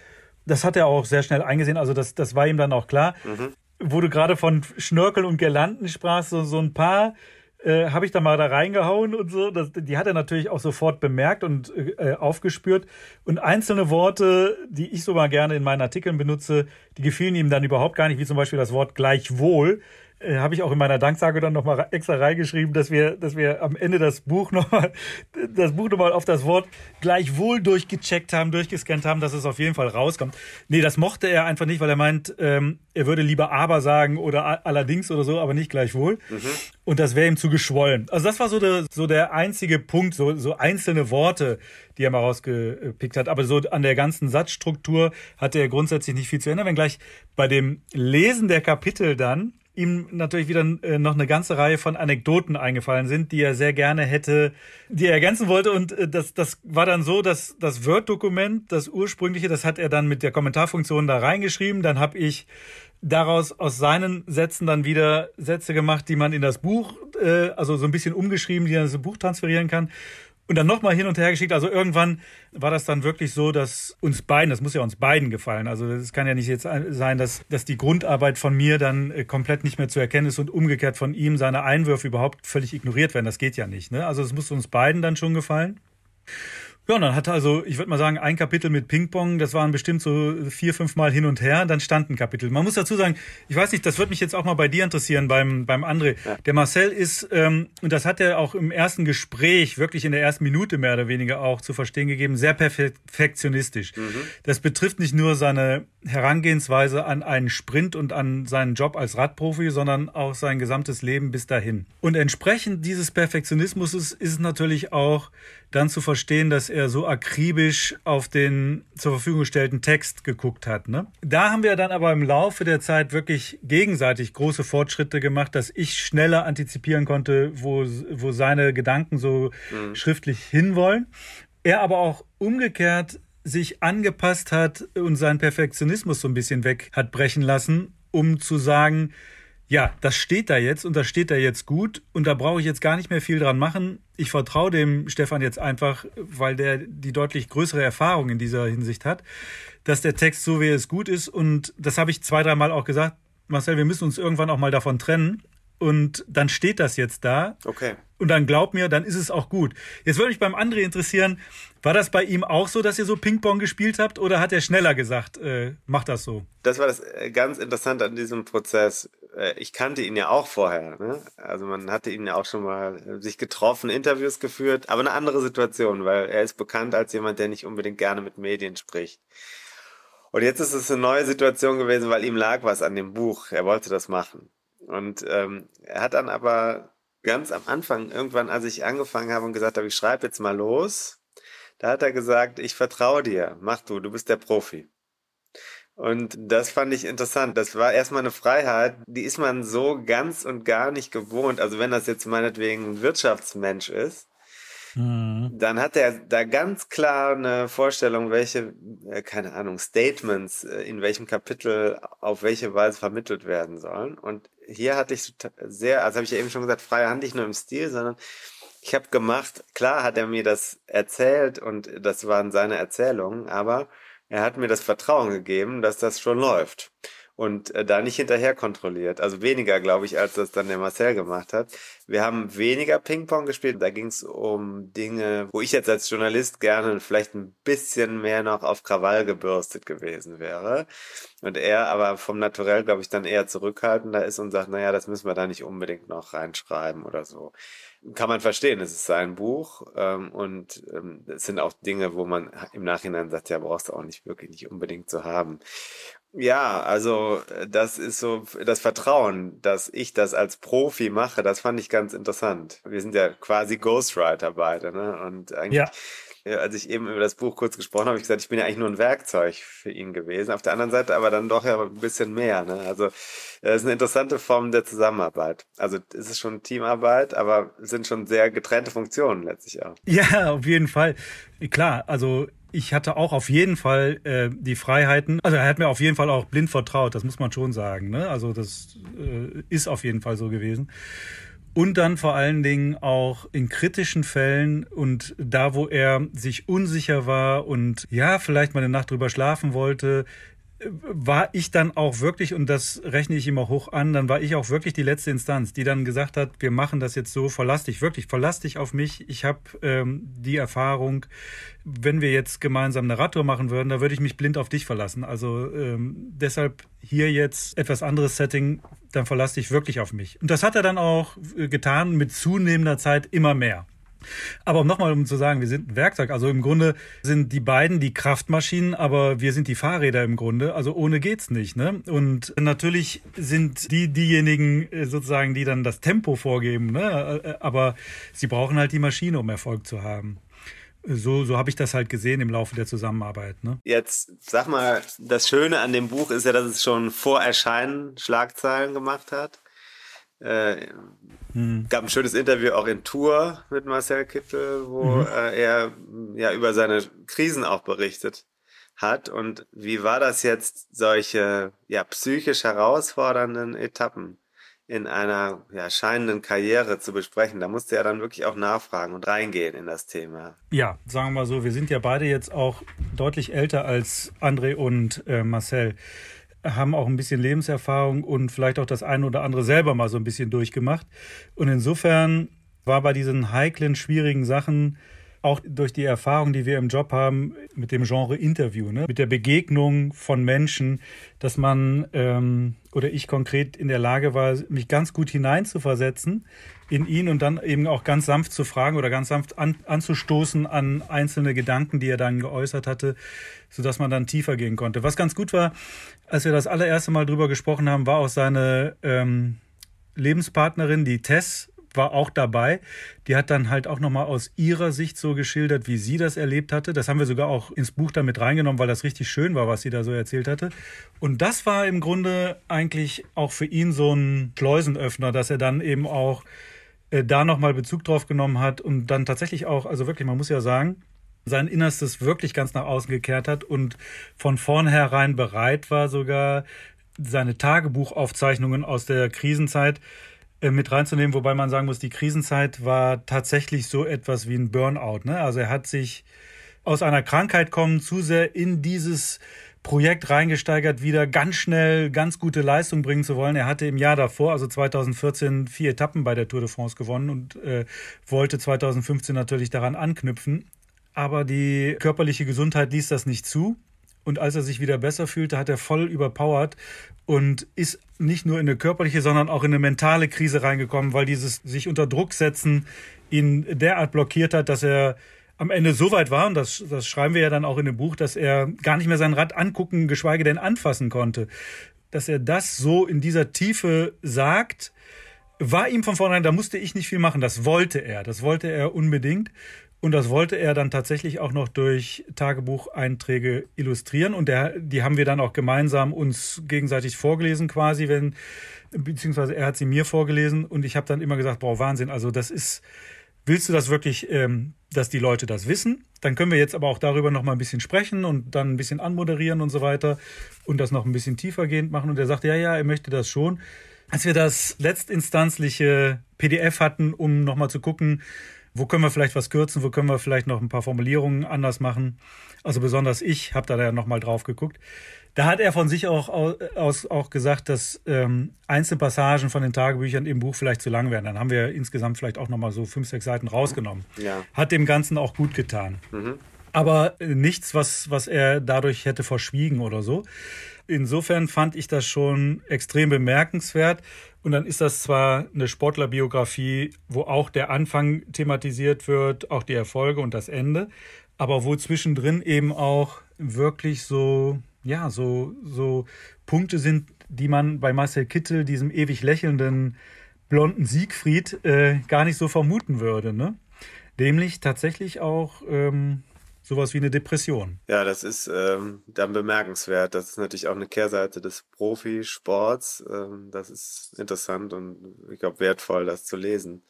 Das hat er auch sehr schnell eingesehen, also das, das war ihm dann auch klar. Mhm wo du gerade von Schnörkel und Girlanden sprachst, so, so ein paar äh, habe ich da mal da reingehauen und so. Das, die hat er natürlich auch sofort bemerkt und äh, aufgespürt. Und einzelne Worte, die ich so mal gerne in meinen Artikeln benutze, die gefielen ihm dann überhaupt gar nicht, wie zum Beispiel das Wort gleichwohl äh, habe ich auch in meiner Danksage dann nochmal extra reingeschrieben, dass wir, dass wir am Ende das Buch nochmal, [LAUGHS] das Buch nochmal auf das Wort gleichwohl durchgecheckt haben, durchgescannt haben, dass es auf jeden Fall rauskommt. Nee, das mochte er einfach nicht, weil er meint, ähm, er würde lieber aber sagen oder allerdings oder so, aber nicht gleichwohl. Mhm. Und das wäre ihm zu geschwollen. Also das war so der, so der einzige Punkt, so, so einzelne Worte, die er mal rausgepickt hat. Aber so an der ganzen Satzstruktur hatte er grundsätzlich nicht viel zu ändern, wenngleich bei dem Lesen der Kapitel dann ihm natürlich wieder äh, noch eine ganze Reihe von Anekdoten eingefallen sind, die er sehr gerne hätte, die er ergänzen wollte. Und äh, das, das war dann so, dass das Word-Dokument, das ursprüngliche, das hat er dann mit der Kommentarfunktion da reingeschrieben. Dann habe ich daraus aus seinen Sätzen dann wieder Sätze gemacht, die man in das Buch, äh, also so ein bisschen umgeschrieben, die er in das Buch transferieren kann und dann nochmal hin und her geschickt. Also irgendwann war das dann wirklich so, dass uns beiden, das muss ja uns beiden gefallen. Also es kann ja nicht jetzt sein, dass, dass die Grundarbeit von mir dann äh, komplett nicht mehr zu erkennen ist und umgekehrt von ihm seine Einwürfe überhaupt völlig ignoriert werden. Das geht ja nicht. Ne? Also es muss uns beiden dann schon gefallen. Ja, und dann hatte also, ich würde mal sagen, ein Kapitel mit Ping-Pong, das waren bestimmt so vier, fünf Mal hin und her, dann stand ein Kapitel. Man muss dazu sagen, ich weiß nicht, das wird mich jetzt auch mal bei dir interessieren, beim, beim André. Ja. Der Marcel ist, ähm, und das hat er auch im ersten Gespräch, wirklich in der ersten Minute mehr oder weniger auch zu verstehen gegeben, sehr perfektionistisch. Mhm. Das betrifft nicht nur seine Herangehensweise an einen Sprint und an seinen Job als Radprofi, sondern auch sein gesamtes Leben bis dahin. Und entsprechend dieses Perfektionismus ist, ist natürlich auch dann zu verstehen, dass er so akribisch auf den zur Verfügung gestellten Text geguckt hat. Ne? Da haben wir dann aber im Laufe der Zeit wirklich gegenseitig große Fortschritte gemacht, dass ich schneller antizipieren konnte, wo, wo seine Gedanken so mhm. schriftlich hinwollen. Er aber auch umgekehrt sich angepasst hat und seinen Perfektionismus so ein bisschen weg hat brechen lassen, um zu sagen, ja, das steht da jetzt und das steht da jetzt gut und da brauche ich jetzt gar nicht mehr viel dran machen. Ich vertraue dem Stefan jetzt einfach, weil der die deutlich größere Erfahrung in dieser Hinsicht hat, dass der Text so wie es gut ist und das habe ich zwei, dreimal auch gesagt. Marcel, wir müssen uns irgendwann auch mal davon trennen und dann steht das jetzt da. Okay. Und dann glaub mir, dann ist es auch gut. Jetzt würde mich beim André interessieren, war das bei ihm auch so, dass ihr so Ping-Pong gespielt habt oder hat er schneller gesagt, äh, mach das so? Das war das äh, ganz Interessante an diesem Prozess. Äh, ich kannte ihn ja auch vorher. Ne? Also man hatte ihn ja auch schon mal äh, sich getroffen, Interviews geführt, aber eine andere Situation, weil er ist bekannt als jemand, der nicht unbedingt gerne mit Medien spricht. Und jetzt ist es eine neue Situation gewesen, weil ihm lag was an dem Buch. Er wollte das machen. Und ähm, er hat dann aber ganz am Anfang, irgendwann, als ich angefangen habe und gesagt habe, ich schreibe jetzt mal los, da hat er gesagt, ich vertraue dir, mach du, du bist der Profi. Und das fand ich interessant. Das war erstmal eine Freiheit, die ist man so ganz und gar nicht gewohnt. Also wenn das jetzt meinetwegen ein Wirtschaftsmensch ist, mhm. dann hat er da ganz klar eine Vorstellung, welche, äh, keine Ahnung, Statements äh, in welchem Kapitel auf welche Weise vermittelt werden sollen. Und hier hatte ich sehr, also habe ich ja eben schon gesagt, freie Hand nicht nur im Stil, sondern ich habe gemacht, klar hat er mir das erzählt und das waren seine Erzählungen, aber er hat mir das Vertrauen gegeben, dass das schon läuft und äh, da nicht hinterher kontrolliert. Also weniger, glaube ich, als das dann der Marcel gemacht hat. Wir haben weniger Ping-Pong gespielt. Da ging es um Dinge, wo ich jetzt als Journalist gerne vielleicht ein bisschen mehr noch auf Krawall gebürstet gewesen wäre. Und er aber vom Naturell, glaube ich, dann eher zurückhaltender ist und sagt, naja, das müssen wir da nicht unbedingt noch reinschreiben oder so kann man verstehen. Es ist sein Buch ähm, und ähm, es sind auch Dinge, wo man im Nachhinein sagt, ja, brauchst du auch nicht wirklich nicht unbedingt zu haben. Ja, also das ist so das Vertrauen, dass ich das als Profi mache, das fand ich ganz interessant. Wir sind ja quasi Ghostwriter beide, ne? Und eigentlich ja als ich eben über das Buch kurz gesprochen habe, ich gesagt, ich bin ja eigentlich nur ein Werkzeug für ihn gewesen. Auf der anderen Seite aber dann doch ja ein bisschen mehr. Ne? Also es ist eine interessante Form der Zusammenarbeit. Also es ist schon Teamarbeit, aber es sind schon sehr getrennte Funktionen letztlich auch. [LAUGHS] Ja, auf jeden Fall. Klar, also ich hatte auch auf jeden Fall äh, die Freiheiten. Also er hat mir auf jeden Fall auch blind vertraut, das muss man schon sagen. Ne? Also das äh, ist auf jeden Fall so gewesen. Und dann vor allen Dingen auch in kritischen Fällen und da, wo er sich unsicher war und ja, vielleicht mal eine Nacht drüber schlafen wollte, war ich dann auch wirklich, und das rechne ich immer hoch an, dann war ich auch wirklich die letzte Instanz, die dann gesagt hat, wir machen das jetzt so, verlass dich, wirklich, verlass dich auf mich. Ich habe ähm, die Erfahrung, wenn wir jetzt gemeinsam eine Radtour machen würden, da würde ich mich blind auf dich verlassen. Also ähm, deshalb hier jetzt etwas anderes Setting, dann verlass dich wirklich auf mich. Und das hat er dann auch äh, getan, mit zunehmender Zeit immer mehr. Aber um nochmal um zu sagen, wir sind ein Werkzeug. Also im Grunde sind die beiden die Kraftmaschinen, aber wir sind die Fahrräder im Grunde. Also ohne geht's nicht. Ne? Und natürlich sind die diejenigen äh, sozusagen, die dann das Tempo vorgeben. Ne? Äh, aber sie brauchen halt die Maschine, um Erfolg zu haben. So, so habe ich das halt gesehen im Laufe der Zusammenarbeit. Ne? Jetzt sag mal, das Schöne an dem Buch ist ja, dass es schon vor Erscheinen Schlagzeilen gemacht hat. Äh, hm. Gab ein schönes Interview auch in Tour mit Marcel Kittel, wo mhm. äh, er ja über seine Krisen auch berichtet hat. Und wie war das jetzt, solche ja psychisch herausfordernden Etappen in einer ja, scheinenden Karriere zu besprechen? Da musste er dann wirklich auch nachfragen und reingehen in das Thema. Ja, sagen wir mal so, wir sind ja beide jetzt auch deutlich älter als André und äh, Marcel haben auch ein bisschen Lebenserfahrung und vielleicht auch das eine oder andere selber mal so ein bisschen durchgemacht. Und insofern war bei diesen heiklen, schwierigen Sachen auch durch die Erfahrung, die wir im Job haben mit dem Genre Interview, ne, mit der Begegnung von Menschen, dass man ähm, oder ich konkret in der Lage war, mich ganz gut hineinzuversetzen in ihn und dann eben auch ganz sanft zu fragen oder ganz sanft an, anzustoßen an einzelne Gedanken, die er dann geäußert hatte, sodass man dann tiefer gehen konnte. Was ganz gut war, als wir das allererste Mal drüber gesprochen haben, war auch seine ähm, Lebenspartnerin, die Tess, war auch dabei. Die hat dann halt auch nochmal aus ihrer Sicht so geschildert, wie sie das erlebt hatte. Das haben wir sogar auch ins Buch damit reingenommen, weil das richtig schön war, was sie da so erzählt hatte. Und das war im Grunde eigentlich auch für ihn so ein Schleusenöffner, dass er dann eben auch äh, da nochmal Bezug drauf genommen hat und dann tatsächlich auch, also wirklich, man muss ja sagen, sein Innerstes wirklich ganz nach außen gekehrt hat und von vornherein bereit war, sogar seine Tagebuchaufzeichnungen aus der Krisenzeit äh, mit reinzunehmen, wobei man sagen muss, die Krisenzeit war tatsächlich so etwas wie ein Burnout. Ne? Also er hat sich aus einer Krankheit kommen zu sehr in dieses Projekt reingesteigert, wieder ganz schnell ganz gute Leistung bringen zu wollen. Er hatte im Jahr davor, also 2014, vier Etappen bei der Tour de France gewonnen und äh, wollte 2015 natürlich daran anknüpfen. Aber die körperliche Gesundheit ließ das nicht zu. Und als er sich wieder besser fühlte, hat er voll überpowered und ist nicht nur in eine körperliche, sondern auch in eine mentale Krise reingekommen, weil dieses sich unter Druck setzen ihn derart blockiert hat, dass er am Ende so weit war, und das, das schreiben wir ja dann auch in dem Buch, dass er gar nicht mehr sein Rad angucken, geschweige denn anfassen konnte. Dass er das so in dieser Tiefe sagt, war ihm von vornherein, da musste ich nicht viel machen, das wollte er, das wollte er unbedingt. Und das wollte er dann tatsächlich auch noch durch Tagebucheinträge illustrieren. Und der, die haben wir dann auch gemeinsam uns gegenseitig vorgelesen quasi, wenn, beziehungsweise er hat sie mir vorgelesen. Und ich habe dann immer gesagt, boah, Wahnsinn, also das ist, willst du das wirklich, ähm, dass die Leute das wissen? Dann können wir jetzt aber auch darüber noch mal ein bisschen sprechen und dann ein bisschen anmoderieren und so weiter und das noch ein bisschen tiefergehend machen. Und er sagte, ja, ja, er möchte das schon. Als wir das letztinstanzliche PDF hatten, um nochmal zu gucken, wo können wir vielleicht was kürzen, wo können wir vielleicht noch ein paar Formulierungen anders machen. Also besonders ich habe da ja nochmal drauf geguckt. Da hat er von sich auch aus auch gesagt, dass ähm, einzelne Passagen von den Tagebüchern im Buch vielleicht zu lang werden. Dann haben wir insgesamt vielleicht auch nochmal so fünf, sechs Seiten rausgenommen. Ja. Hat dem Ganzen auch gut getan. Mhm. Aber nichts, was, was er dadurch hätte verschwiegen oder so. Insofern fand ich das schon extrem bemerkenswert. Und dann ist das zwar eine Sportlerbiografie, wo auch der Anfang thematisiert wird, auch die Erfolge und das Ende, aber wo zwischendrin eben auch wirklich so, ja, so, so Punkte sind, die man bei Marcel Kittel, diesem ewig lächelnden blonden Siegfried, äh, gar nicht so vermuten würde. Ne? Nämlich tatsächlich auch ähm, sowas wie eine Depression. Ja, das ist ähm, dann bemerkenswert. Das ist natürlich auch eine Kehrseite des Profisports. Ähm, das ist interessant und ich glaube wertvoll, das zu lesen.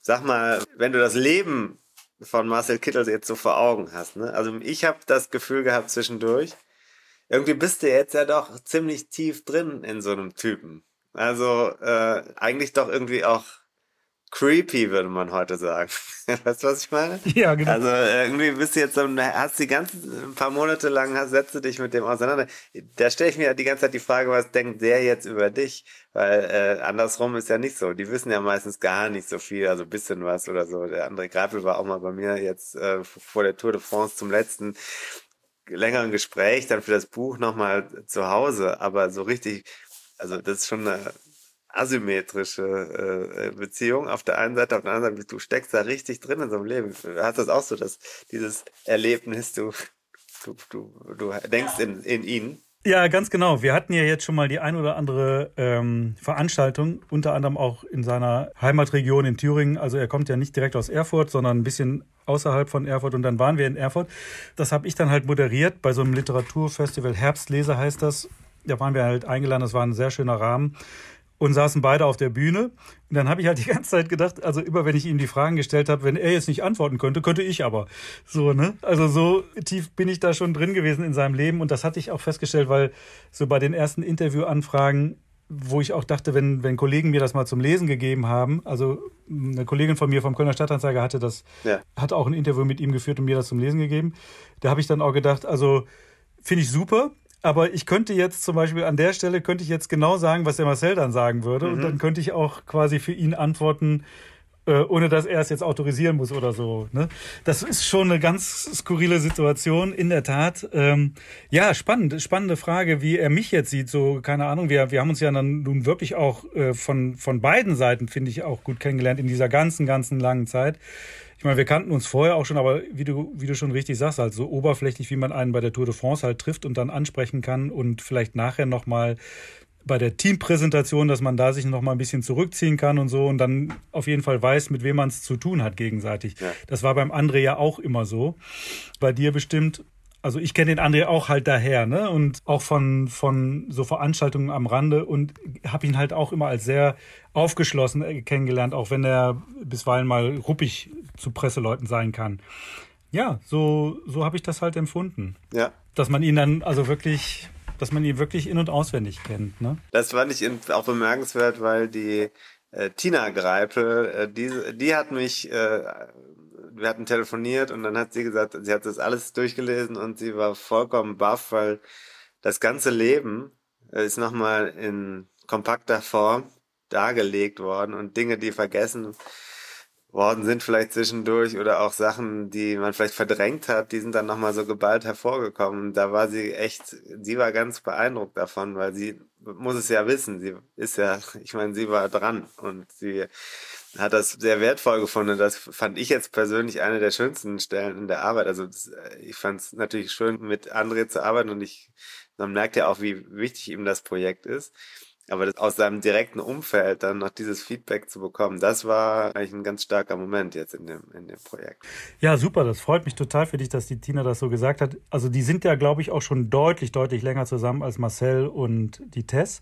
Sag mal, wenn du das Leben von Marcel Kittel jetzt so vor Augen hast, ne? Also ich habe das Gefühl gehabt zwischendurch, irgendwie bist du jetzt ja doch ziemlich tief drin in so einem Typen. Also äh, eigentlich doch irgendwie auch creepy, würde man heute sagen. [LAUGHS] weißt du, was ich meine? Ja, genau. Also irgendwie bist du jetzt so, hast die ganzen ein paar Monate lang hast, setzt du dich mit dem auseinander. Da stelle ich mir die ganze Zeit die Frage, was denkt der jetzt über dich? Weil äh, andersrum ist ja nicht so. Die wissen ja meistens gar nicht so viel, also bisschen was oder so. Der André Greipel war auch mal bei mir jetzt äh, vor der Tour de France zum letzten längeren Gespräch, dann für das Buch nochmal zu Hause, aber so richtig, also das ist schon eine asymmetrische äh, Beziehung. Auf der einen Seite, auf der anderen Seite, du steckst da richtig drin in so einem Leben. Du hast das auch so, dass dieses Erlebnis, du, du, du, du denkst in, in ihn. Ja, ganz genau. Wir hatten ja jetzt schon mal die ein oder andere ähm, Veranstaltung, unter anderem auch in seiner Heimatregion in Thüringen. Also er kommt ja nicht direkt aus Erfurt, sondern ein bisschen außerhalb von Erfurt und dann waren wir in Erfurt. Das habe ich dann halt moderiert bei so einem Literaturfestival. Herbstleser heißt das. Da waren wir halt eingeladen. Das war ein sehr schöner Rahmen und saßen beide auf der Bühne. Und dann habe ich halt die ganze Zeit gedacht, also immer wenn ich ihm die Fragen gestellt habe, wenn er jetzt nicht antworten könnte, könnte ich aber. So, ne? Also so tief bin ich da schon drin gewesen in seinem Leben und das hatte ich auch festgestellt, weil so bei den ersten Interviewanfragen, wo ich auch dachte, wenn, wenn Kollegen mir das mal zum Lesen gegeben haben, also eine Kollegin von mir vom Kölner Stadtanzeiger hatte das, ja. hat auch ein Interview mit ihm geführt und mir das zum Lesen gegeben. Da habe ich dann auch gedacht, also finde ich super, aber ich könnte jetzt zum Beispiel an der Stelle könnte ich jetzt genau sagen, was der Marcel dann sagen würde. Mhm. Und dann könnte ich auch quasi für ihn antworten, äh, ohne dass er es jetzt autorisieren muss oder so. Ne? Das ist schon eine ganz skurrile Situation, in der Tat. Ähm, ja, spannend, spannende Frage, wie er mich jetzt sieht. So, keine Ahnung, wir, wir haben uns ja dann nun wirklich auch äh, von, von beiden Seiten, finde ich, auch gut kennengelernt in dieser ganzen, ganzen langen Zeit ich meine, wir kannten uns vorher auch schon, aber wie du, wie du schon richtig sagst, halt so oberflächlich, wie man einen bei der Tour de France halt trifft und dann ansprechen kann und vielleicht nachher nochmal bei der Teampräsentation, dass man da sich noch mal ein bisschen zurückziehen kann und so und dann auf jeden Fall weiß, mit wem man es zu tun hat gegenseitig. Ja. Das war beim André ja auch immer so. Bei dir bestimmt also ich kenne den André auch halt daher, ne? Und auch von, von so Veranstaltungen am Rande und habe ihn halt auch immer als sehr aufgeschlossen äh, kennengelernt, auch wenn er bisweilen mal ruppig zu Presseleuten sein kann. Ja, so, so habe ich das halt empfunden. Ja. Dass man ihn dann also wirklich, dass man ihn wirklich in- und auswendig kennt, ne? Das fand ich auch bemerkenswert, weil die äh, Tina Greipel, äh, die, die hat mich äh, wir hatten telefoniert und dann hat sie gesagt, sie hat das alles durchgelesen und sie war vollkommen baff, weil das ganze Leben ist nochmal in kompakter Form dargelegt worden und Dinge, die vergessen worden sind vielleicht zwischendurch oder auch Sachen, die man vielleicht verdrängt hat, die sind dann nochmal so geballt hervorgekommen. Da war sie echt, sie war ganz beeindruckt davon, weil sie muss es ja wissen, sie ist ja, ich meine, sie war dran und sie hat das sehr wertvoll gefunden. Das fand ich jetzt persönlich eine der schönsten Stellen in der Arbeit. Also das, ich fand es natürlich schön, mit André zu arbeiten und ich, man merkt ja auch, wie wichtig ihm das Projekt ist. Aber das, aus seinem direkten Umfeld dann noch dieses Feedback zu bekommen, das war eigentlich ein ganz starker Moment jetzt in dem, in dem Projekt. Ja, super. Das freut mich total für dich, dass die Tina das so gesagt hat. Also die sind ja, glaube ich, auch schon deutlich, deutlich länger zusammen als Marcel und die Tess.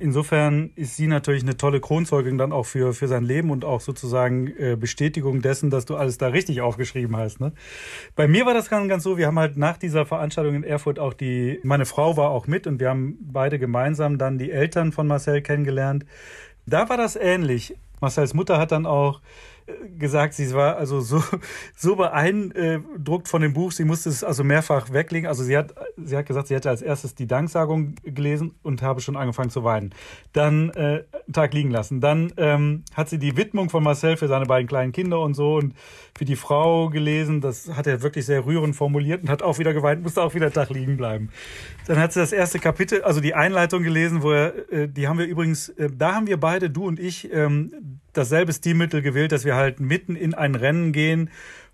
Insofern ist sie natürlich eine tolle Kronzeugin dann auch für, für sein Leben und auch sozusagen äh, Bestätigung dessen, dass du alles da richtig aufgeschrieben hast. Ne? Bei mir war das ganz, ganz so, wir haben halt nach dieser Veranstaltung in Erfurt auch die, meine Frau war auch mit und wir haben beide gemeinsam dann die Eltern von Marcel kennengelernt. Da war das ähnlich. Marcels Mutter hat dann auch gesagt, sie war also so, [LAUGHS] so beeindruckt von dem Buch, sie musste es also mehrfach weglegen. Also sie hat, sie hat gesagt, sie hätte als erstes die Danksagung gelesen und habe schon angefangen zu weinen. Dann äh, einen Tag liegen lassen. Dann ähm, hat sie die Widmung von Marcel für seine beiden kleinen Kinder und so und für die Frau gelesen. Das hat er wirklich sehr rührend formuliert und hat auch wieder geweint, musste auch wieder einen Tag liegen bleiben. Dann hat sie das erste Kapitel, also die Einleitung gelesen, wo er, äh, die haben wir übrigens, äh, da haben wir beide, du und ich, ähm, dasselbe Stilmittel gewählt, dass wir halt mitten in ein Rennen gehen,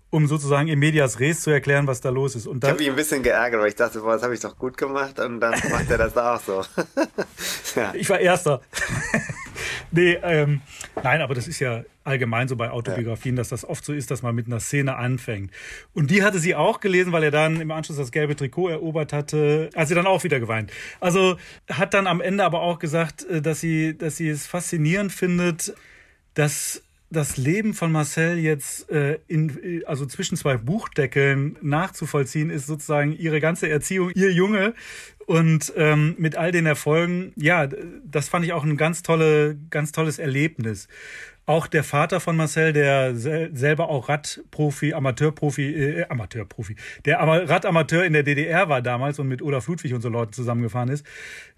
um sozusagen im Medias Res zu erklären, was da los ist. Und ich habe mich ein bisschen geärgert, weil ich dachte, boah, das habe ich doch gut gemacht und dann [LAUGHS] macht er das auch so. [LAUGHS] ja. Ich war Erster. [LAUGHS] nee, ähm, nein, aber das ist ja allgemein so bei Autobiografien, ja. dass das oft so ist, dass man mit einer Szene anfängt. Und die hatte sie auch gelesen, weil er dann im Anschluss das gelbe Trikot erobert hatte, hat sie dann auch wieder geweint. Also hat dann am Ende aber auch gesagt, äh, dass sie, dass sie es faszinierend findet, dass das Leben von Marcel jetzt äh, in, also zwischen zwei Buchdeckeln nachzuvollziehen ist sozusagen ihre ganze Erziehung, ihr Junge und ähm, mit all den Erfolgen, ja, das fand ich auch ein ganz tolle, ganz tolles Erlebnis. Auch der Vater von Marcel, der sel selber auch Radprofi, Amateurprofi, äh, Amateurprofi, der Radamateur in der DDR war damals und mit Olaf Ludwig und so Leuten zusammengefahren ist,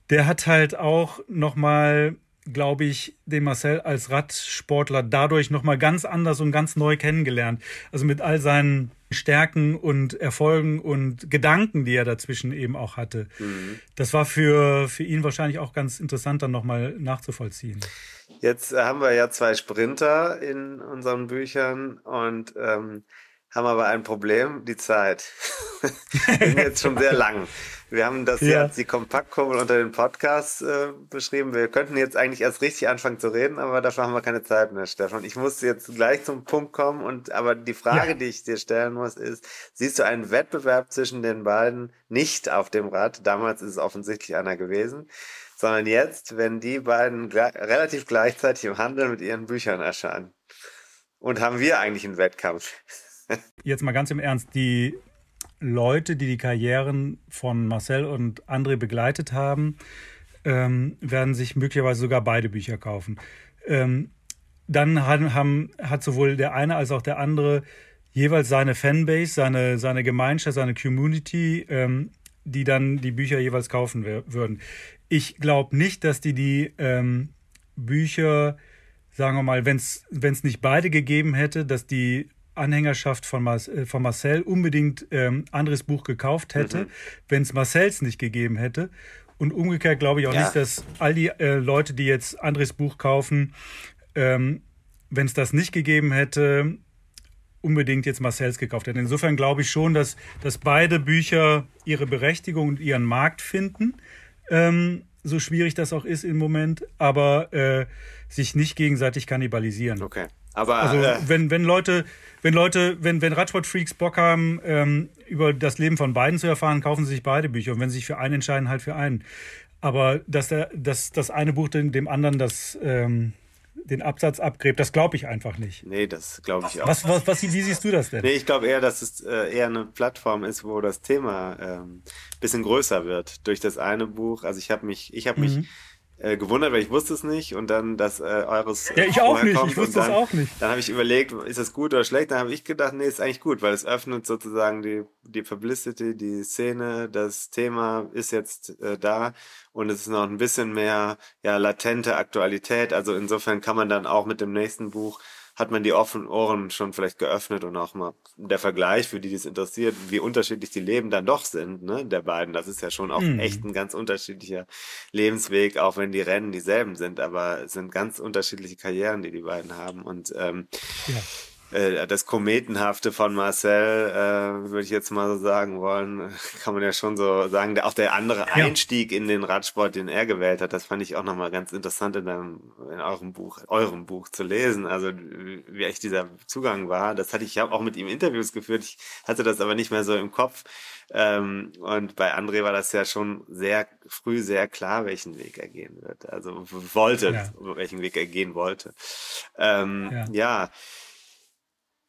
der hat halt auch nochmal glaube ich, den Marcel als Radsportler dadurch nochmal ganz anders und ganz neu kennengelernt. Also mit all seinen Stärken und Erfolgen und Gedanken, die er dazwischen eben auch hatte. Mhm. Das war für, für ihn wahrscheinlich auch ganz interessant, dann nochmal nachzuvollziehen. Jetzt haben wir ja zwei Sprinter in unseren Büchern und ähm, haben aber ein Problem, die Zeit. [LAUGHS] Wir sind jetzt schon sehr lang. [LAUGHS] Wir haben das ja. jetzt die Kompaktkurbel unter den Podcast äh, beschrieben. Wir könnten jetzt eigentlich erst richtig anfangen zu reden, aber dafür haben wir keine Zeit mehr, Stefan. Ich muss jetzt gleich zum Punkt kommen und aber die Frage, ja. die ich dir stellen muss, ist: Siehst du einen Wettbewerb zwischen den beiden nicht auf dem Rad? Damals ist es offensichtlich einer gewesen, sondern jetzt, wenn die beiden gle relativ gleichzeitig im Handel mit ihren Büchern erscheinen. Und haben wir eigentlich einen Wettkampf? Jetzt mal ganz im Ernst, die Leute, die die Karrieren von Marcel und André begleitet haben, ähm, werden sich möglicherweise sogar beide Bücher kaufen. Ähm, dann haben, haben, hat sowohl der eine als auch der andere jeweils seine Fanbase, seine, seine Gemeinschaft, seine Community, ähm, die dann die Bücher jeweils kaufen würden. Ich glaube nicht, dass die die ähm, Bücher, sagen wir mal, wenn es nicht beide gegeben hätte, dass die Anhängerschaft von, äh, von Marcel unbedingt ähm, anderes Buch gekauft hätte, mhm. wenn es Marcells nicht gegeben hätte. Und umgekehrt glaube ich auch ja. nicht, dass all die äh, Leute, die jetzt Andres Buch kaufen, ähm, wenn es das nicht gegeben hätte, unbedingt jetzt Marcells gekauft hätten. Insofern glaube ich schon, dass, dass beide Bücher ihre Berechtigung und ihren Markt finden, ähm, so schwierig das auch ist im Moment, aber äh, sich nicht gegenseitig kannibalisieren. Okay. Aber also äh, wenn, wenn Leute, wenn Leute, wenn, wenn Radsportfreaks Bock haben, ähm, über das Leben von beiden zu erfahren, kaufen sie sich beide Bücher. Und wenn sie sich für einen entscheiden, halt für einen. Aber dass, der, dass das eine Buch dem, dem anderen das, ähm, den Absatz abgräbt, das glaube ich einfach nicht. Nee, das glaube ich auch. Was, was, was, wie siehst du das denn? Nee, ich glaube eher, dass es äh, eher eine Plattform ist, wo das Thema ähm, bisschen größer wird durch das eine Buch. Also ich habe mich, ich habe mhm. mich äh, gewundert, weil ich wusste es nicht und dann, dass äh, eures Ja, ich auch nicht, ich wusste dann, es auch nicht. Dann habe ich überlegt, ist das gut oder schlecht? Dann habe ich gedacht, nee, ist eigentlich gut, weil es öffnet sozusagen die die Publicity, die Szene, das Thema ist jetzt äh, da und es ist noch ein bisschen mehr ja latente Aktualität, also insofern kann man dann auch mit dem nächsten Buch hat man die offenen Ohren schon vielleicht geöffnet und auch mal der Vergleich, für die das interessiert, wie unterschiedlich die Leben dann doch sind, ne, der beiden. Das ist ja schon auch mhm. echt ein ganz unterschiedlicher Lebensweg, auch wenn die Rennen dieselben sind, aber es sind ganz unterschiedliche Karrieren, die die beiden haben und ähm, ja. Äh, das Kometenhafte von Marcel, äh, würde ich jetzt mal so sagen wollen, [LAUGHS] kann man ja schon so sagen. Auch der andere ja. Einstieg in den Radsport, den er gewählt hat, das fand ich auch nochmal ganz interessant in, deinem, in eurem Buch, eurem Buch zu lesen. Also wie echt dieser Zugang war. Das hatte ich, ich habe auch mit ihm Interviews geführt. Ich hatte das aber nicht mehr so im Kopf. Ähm, und bei André war das ja schon sehr früh sehr klar, welchen Weg er gehen wird. Also wollte, ja. welchen Weg er gehen wollte. Ähm, ja. ja.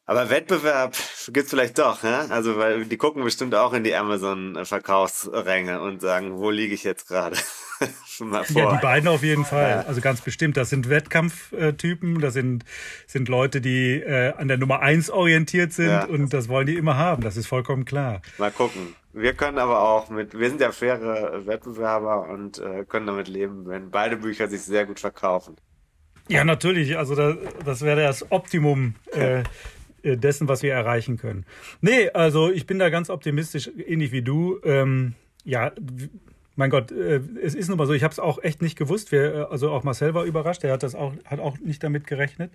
Aber Wettbewerb gibt's vielleicht doch, ne? Also, weil die gucken bestimmt auch in die Amazon-Verkaufsränge und sagen, wo liege ich jetzt gerade? [LAUGHS] ja, die beiden auf jeden Fall. Ja. Also ganz bestimmt. Das sind Wettkampftypen, das sind, sind Leute, die äh, an der Nummer eins orientiert sind ja. und das wollen die immer haben. Das ist vollkommen klar. Mal gucken. Wir können aber auch mit, wir sind ja faire Wettbewerber und äh, können damit leben, wenn beide Bücher sich sehr gut verkaufen. Ja, natürlich. Also das, das wäre das Optimum. Äh, äh, dessen, was wir erreichen können. Nee, also ich bin da ganz optimistisch, ähnlich wie du. Ähm, ja, mein Gott, äh, es ist nun mal so, ich habe es auch echt nicht gewusst. Wir, äh, also auch Marcel war überrascht, er hat das auch, hat auch nicht damit gerechnet.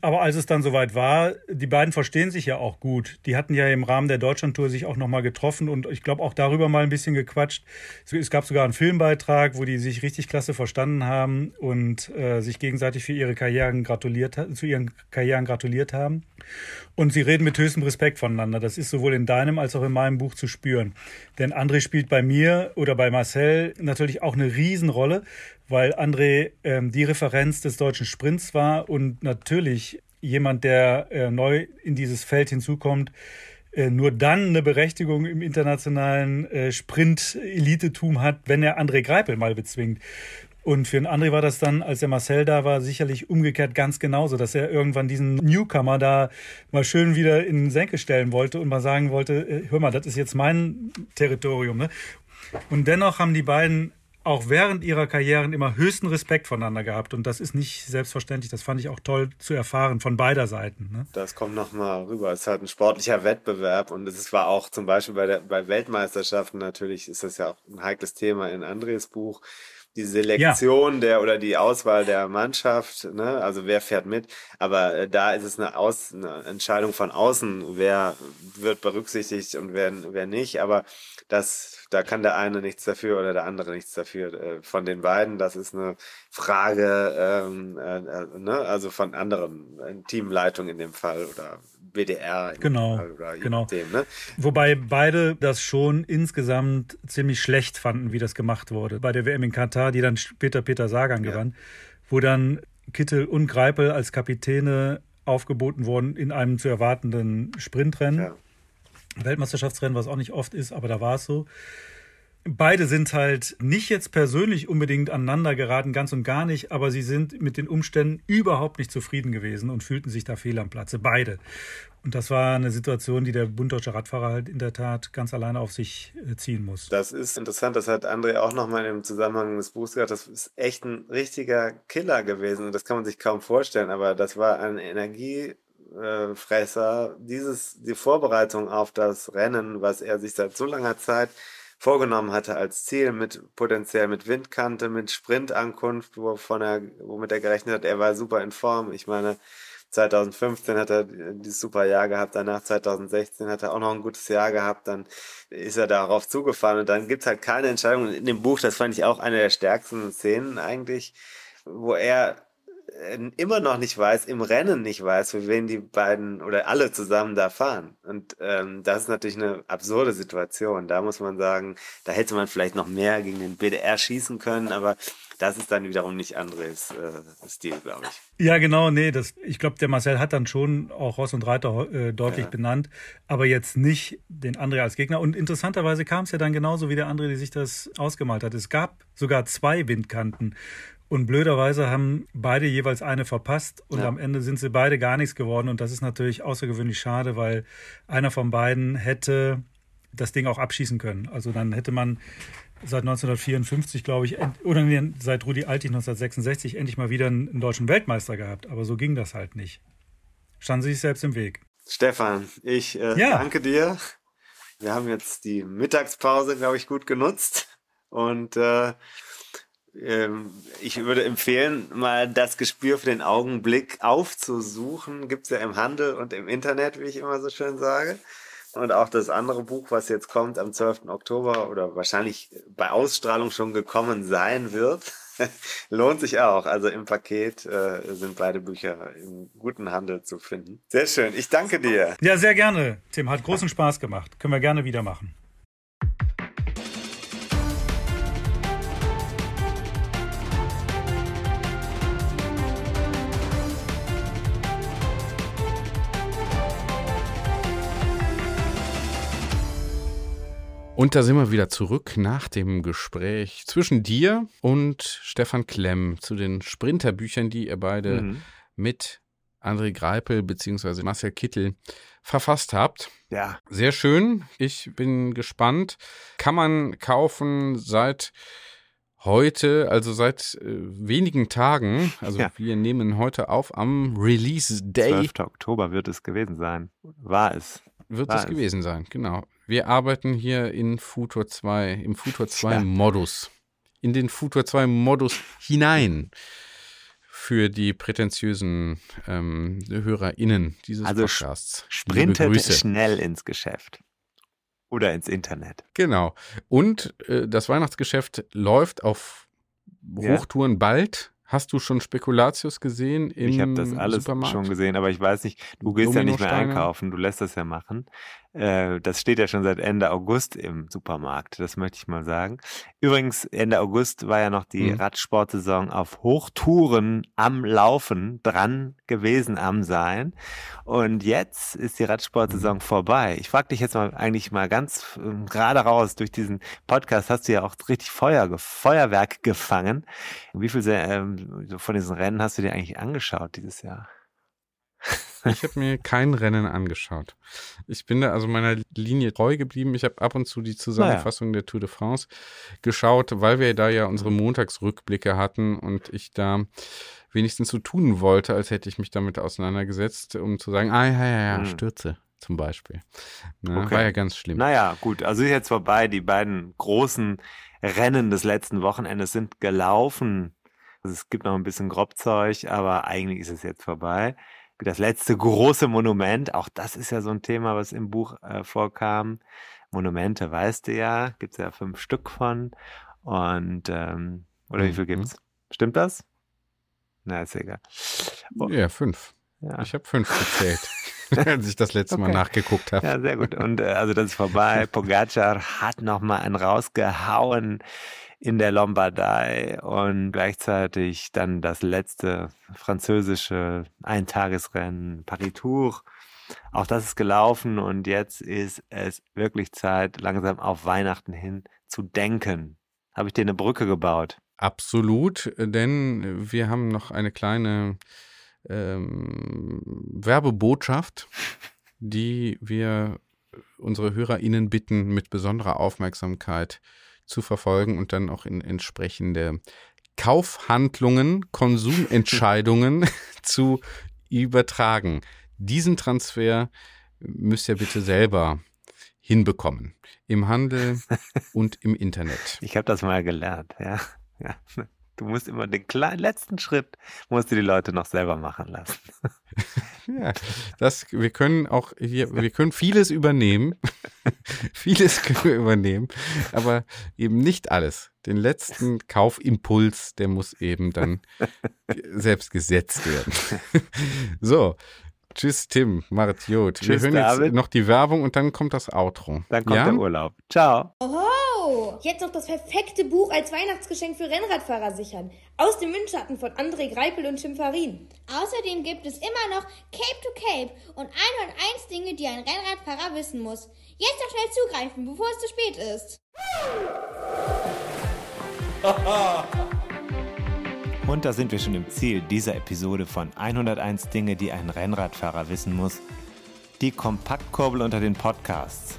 Aber als es dann soweit war, die beiden verstehen sich ja auch gut. Die hatten ja im Rahmen der Deutschlandtour sich auch nochmal getroffen und ich glaube auch darüber mal ein bisschen gequatscht. Es gab sogar einen Filmbeitrag, wo die sich richtig klasse verstanden haben und äh, sich gegenseitig für ihre Karrieren gratuliert, zu ihren Karrieren gratuliert haben. Und sie reden mit höchstem Respekt voneinander. Das ist sowohl in deinem als auch in meinem Buch zu spüren. Denn André spielt bei mir oder bei Marcel natürlich auch eine Riesenrolle, weil André ähm, die Referenz des deutschen Sprints war und natürlich jemand, der äh, neu in dieses Feld hinzukommt, äh, nur dann eine Berechtigung im internationalen äh, Sprint-Elitetum hat, wenn er André Greipel mal bezwingt. Und für den André war das dann, als der Marcel da war, sicherlich umgekehrt ganz genauso, dass er irgendwann diesen Newcomer da mal schön wieder in den Senke stellen wollte und mal sagen wollte, äh, hör mal, das ist jetzt mein Territorium. Ne? Und dennoch haben die beiden auch während ihrer Karrieren immer höchsten Respekt voneinander gehabt. Und das ist nicht selbstverständlich. Das fand ich auch toll zu erfahren von beider Seiten. Ne? Das kommt nochmal rüber. Es ist halt ein sportlicher Wettbewerb. Und es war auch zum Beispiel bei, der, bei Weltmeisterschaften natürlich, ist das ja auch ein heikles Thema in Andres Buch. Die Selektion ja. der oder die Auswahl der Mannschaft, ne? also wer fährt mit. Aber äh, da ist es eine, Aus, eine Entscheidung von außen, wer wird berücksichtigt und wer, wer nicht. Aber das da kann der eine nichts dafür oder der andere nichts dafür. Äh, von den beiden, das ist eine Frage, ähm, äh, äh ne? also von anderen, äh, Teamleitung in dem Fall oder BDR. genau, genau. Dem, ne? Wobei beide das schon insgesamt ziemlich schlecht fanden, wie das gemacht wurde. Bei der WM in Katar, die dann später Peter Sagan ja. gewann, wo dann Kittel und Greipel als Kapitäne aufgeboten wurden in einem zu erwartenden Sprintrennen. Ja. Weltmeisterschaftsrennen, was auch nicht oft ist, aber da war es so. Beide sind halt nicht jetzt persönlich unbedingt aneinander geraten, ganz und gar nicht, aber sie sind mit den Umständen überhaupt nicht zufrieden gewesen und fühlten sich da fehl am Platze. Beide. Und das war eine Situation, die der bunddeutsche Radfahrer halt in der Tat ganz alleine auf sich äh, ziehen muss. Das ist interessant, das hat André auch nochmal im Zusammenhang des Buchs gesagt. Das ist echt ein richtiger Killer gewesen und das kann man sich kaum vorstellen, aber das war ein Energie, Fresser, dieses, die Vorbereitung auf das Rennen, was er sich seit so langer Zeit vorgenommen hatte als Ziel mit potenziell mit Windkante, mit Sprintankunft, wovon er, womit er gerechnet hat, er war super in Form. Ich meine, 2015 hat er dieses super Jahr gehabt, danach 2016 hat er auch noch ein gutes Jahr gehabt, dann ist er darauf zugefahren und dann gibt's halt keine Entscheidung. In dem Buch, das fand ich auch eine der stärksten Szenen eigentlich, wo er äh, immer noch nicht weiß, im Rennen nicht weiß, für wen die beiden oder alle zusammen da fahren. Und ähm, das ist natürlich eine absurde Situation. Da muss man sagen, da hätte man vielleicht noch mehr gegen den BDR schießen können, aber das ist dann wiederum nicht Andres äh, Stil, glaube ich. Ja, genau, nee, das, ich glaube, der Marcel hat dann schon auch Ross und Reiter äh, deutlich ja. benannt, aber jetzt nicht den André als Gegner. Und interessanterweise kam es ja dann genauso, wie der André die sich das ausgemalt hat. Es gab sogar zwei Windkanten. Und blöderweise haben beide jeweils eine verpasst und ja. am Ende sind sie beide gar nichts geworden. Und das ist natürlich außergewöhnlich schade, weil einer von beiden hätte das Ding auch abschießen können. Also dann hätte man seit 1954, glaube ich, oder seit Rudi Altig 1966 endlich mal wieder einen, deutschen Weltmeister gehabt. Aber so ging das halt nicht. Standen sie sich selbst im Weg. Stefan, ich äh, ja. danke dir. Wir haben jetzt die Mittagspause, glaube ich, gut genutzt. Und äh, ich würde empfehlen, mal das Gespür für den Augenblick aufzusuchen. Gibt's ja im Handel und im Internet, wie ich immer so schön sage. Und auch das andere Buch, was jetzt kommt am 12. Oktober oder wahrscheinlich bei Ausstrahlung schon gekommen sein wird, [LAUGHS] lohnt sich auch. Also im Paket äh, sind beide Bücher im guten Handel zu finden. Sehr schön. Ich danke dir. Ja, sehr gerne. Tim, hat großen Spaß gemacht. Können wir gerne wieder machen. Und da sind wir wieder zurück nach dem Gespräch zwischen dir und Stefan Klemm zu den Sprinterbüchern, die ihr beide mhm. mit André Greipel bzw. Marcel Kittel verfasst habt. Ja. Sehr schön. Ich bin gespannt. Kann man kaufen seit heute, also seit äh, wenigen Tagen. Also ja. wir nehmen heute auf am Release Day. 12. Oktober wird es gewesen sein. War es. Wird War es gewesen sein, genau. Wir arbeiten hier in Futur 2, im Futur 2 Modus. In den Futur 2 Modus hinein für die prätentiösen ähm, HörerInnen dieses also Podcasts. Sprintet schnell ins Geschäft. Oder ins Internet. Genau. Und äh, das Weihnachtsgeschäft läuft auf Hochtouren ja. bald. Hast du schon Spekulatius gesehen im Ich habe das alles Supermarkt? schon gesehen, aber ich weiß nicht, du gehst ja nicht mehr einkaufen, du lässt das ja machen. Äh, das steht ja schon seit Ende August im Supermarkt, das möchte ich mal sagen. Übrigens, Ende August war ja noch die mhm. Radsportsaison auf Hochtouren am Laufen dran gewesen am Sein. Und jetzt ist die Radsportsaison mhm. vorbei. Ich frage dich jetzt mal eigentlich mal ganz äh, gerade raus, durch diesen Podcast hast du ja auch richtig Feuer, Feuerwerk gefangen. Wie viel ähm, von diesen Rennen hast du dir eigentlich angeschaut dieses Jahr? Ich habe mir kein Rennen angeschaut. Ich bin da also meiner Linie treu geblieben. Ich habe ab und zu die Zusammenfassung naja. der Tour de France geschaut, weil wir da ja unsere Montagsrückblicke hatten und ich da wenigstens so tun wollte, als hätte ich mich damit auseinandergesetzt, um zu sagen, ah ja, ja, ja, hm. Stürze zum Beispiel. Na, ne, okay. War ja ganz schlimm. Naja, gut, also ist jetzt vorbei. Die beiden großen Rennen des letzten Wochenendes sind gelaufen. Also es gibt noch ein bisschen Grobzeug, aber eigentlich ist es jetzt vorbei das letzte große Monument. Auch das ist ja so ein Thema, was im Buch äh, vorkam. Monumente, weißt du ja, gibt es ja fünf Stück von. Und, ähm, oder wie viel mhm. gibt's? Stimmt das? Na, ist egal. Oh. Ja, fünf. Ja. Ich habe fünf gezählt, [LAUGHS] [LAUGHS] als ich das letzte okay. Mal nachgeguckt habe. Ja, sehr gut. Und äh, also das ist vorbei. [LAUGHS] Pogacar hat nochmal einen rausgehauen in der Lombardei und gleichzeitig dann das letzte französische Eintagesrennen Paris-Tours. Auch das ist gelaufen und jetzt ist es wirklich Zeit, langsam auf Weihnachten hin zu denken. Habe ich dir eine Brücke gebaut? Absolut, denn wir haben noch eine kleine ähm, Werbebotschaft, die wir unsere HörerInnen bitten, mit besonderer Aufmerksamkeit zu verfolgen und dann auch in entsprechende Kaufhandlungen, Konsumentscheidungen [LAUGHS] zu übertragen. Diesen Transfer müsst ihr bitte selber hinbekommen. Im Handel und im Internet. Ich habe das mal gelernt, ja. ja. Du musst immer den kleinen letzten Schritt, musst du die Leute noch selber machen lassen. [LAUGHS] Ja, das, wir können auch hier, wir können vieles übernehmen. [LAUGHS] vieles können wir übernehmen, aber eben nicht alles. Den letzten Kaufimpuls, der muss eben dann selbst gesetzt werden. [LAUGHS] so. Tschüss, Tim. Macht gut. Tschüss, wir hören David. jetzt noch die Werbung und dann kommt das Outro. Dann kommt ja? der Urlaub. Ciao. Oho. Jetzt noch das perfekte Buch als Weihnachtsgeschenk für Rennradfahrer sichern. Aus dem Windschatten von André Greipel und Tim Farin. Außerdem gibt es immer noch Cape to Cape und 101 Dinge, die ein Rennradfahrer wissen muss. Jetzt noch schnell zugreifen, bevor es zu spät ist. [LAUGHS] Und da sind wir schon im Ziel dieser Episode von 101 Dinge, die ein Rennradfahrer wissen muss. Die Kompaktkurbel unter den Podcasts.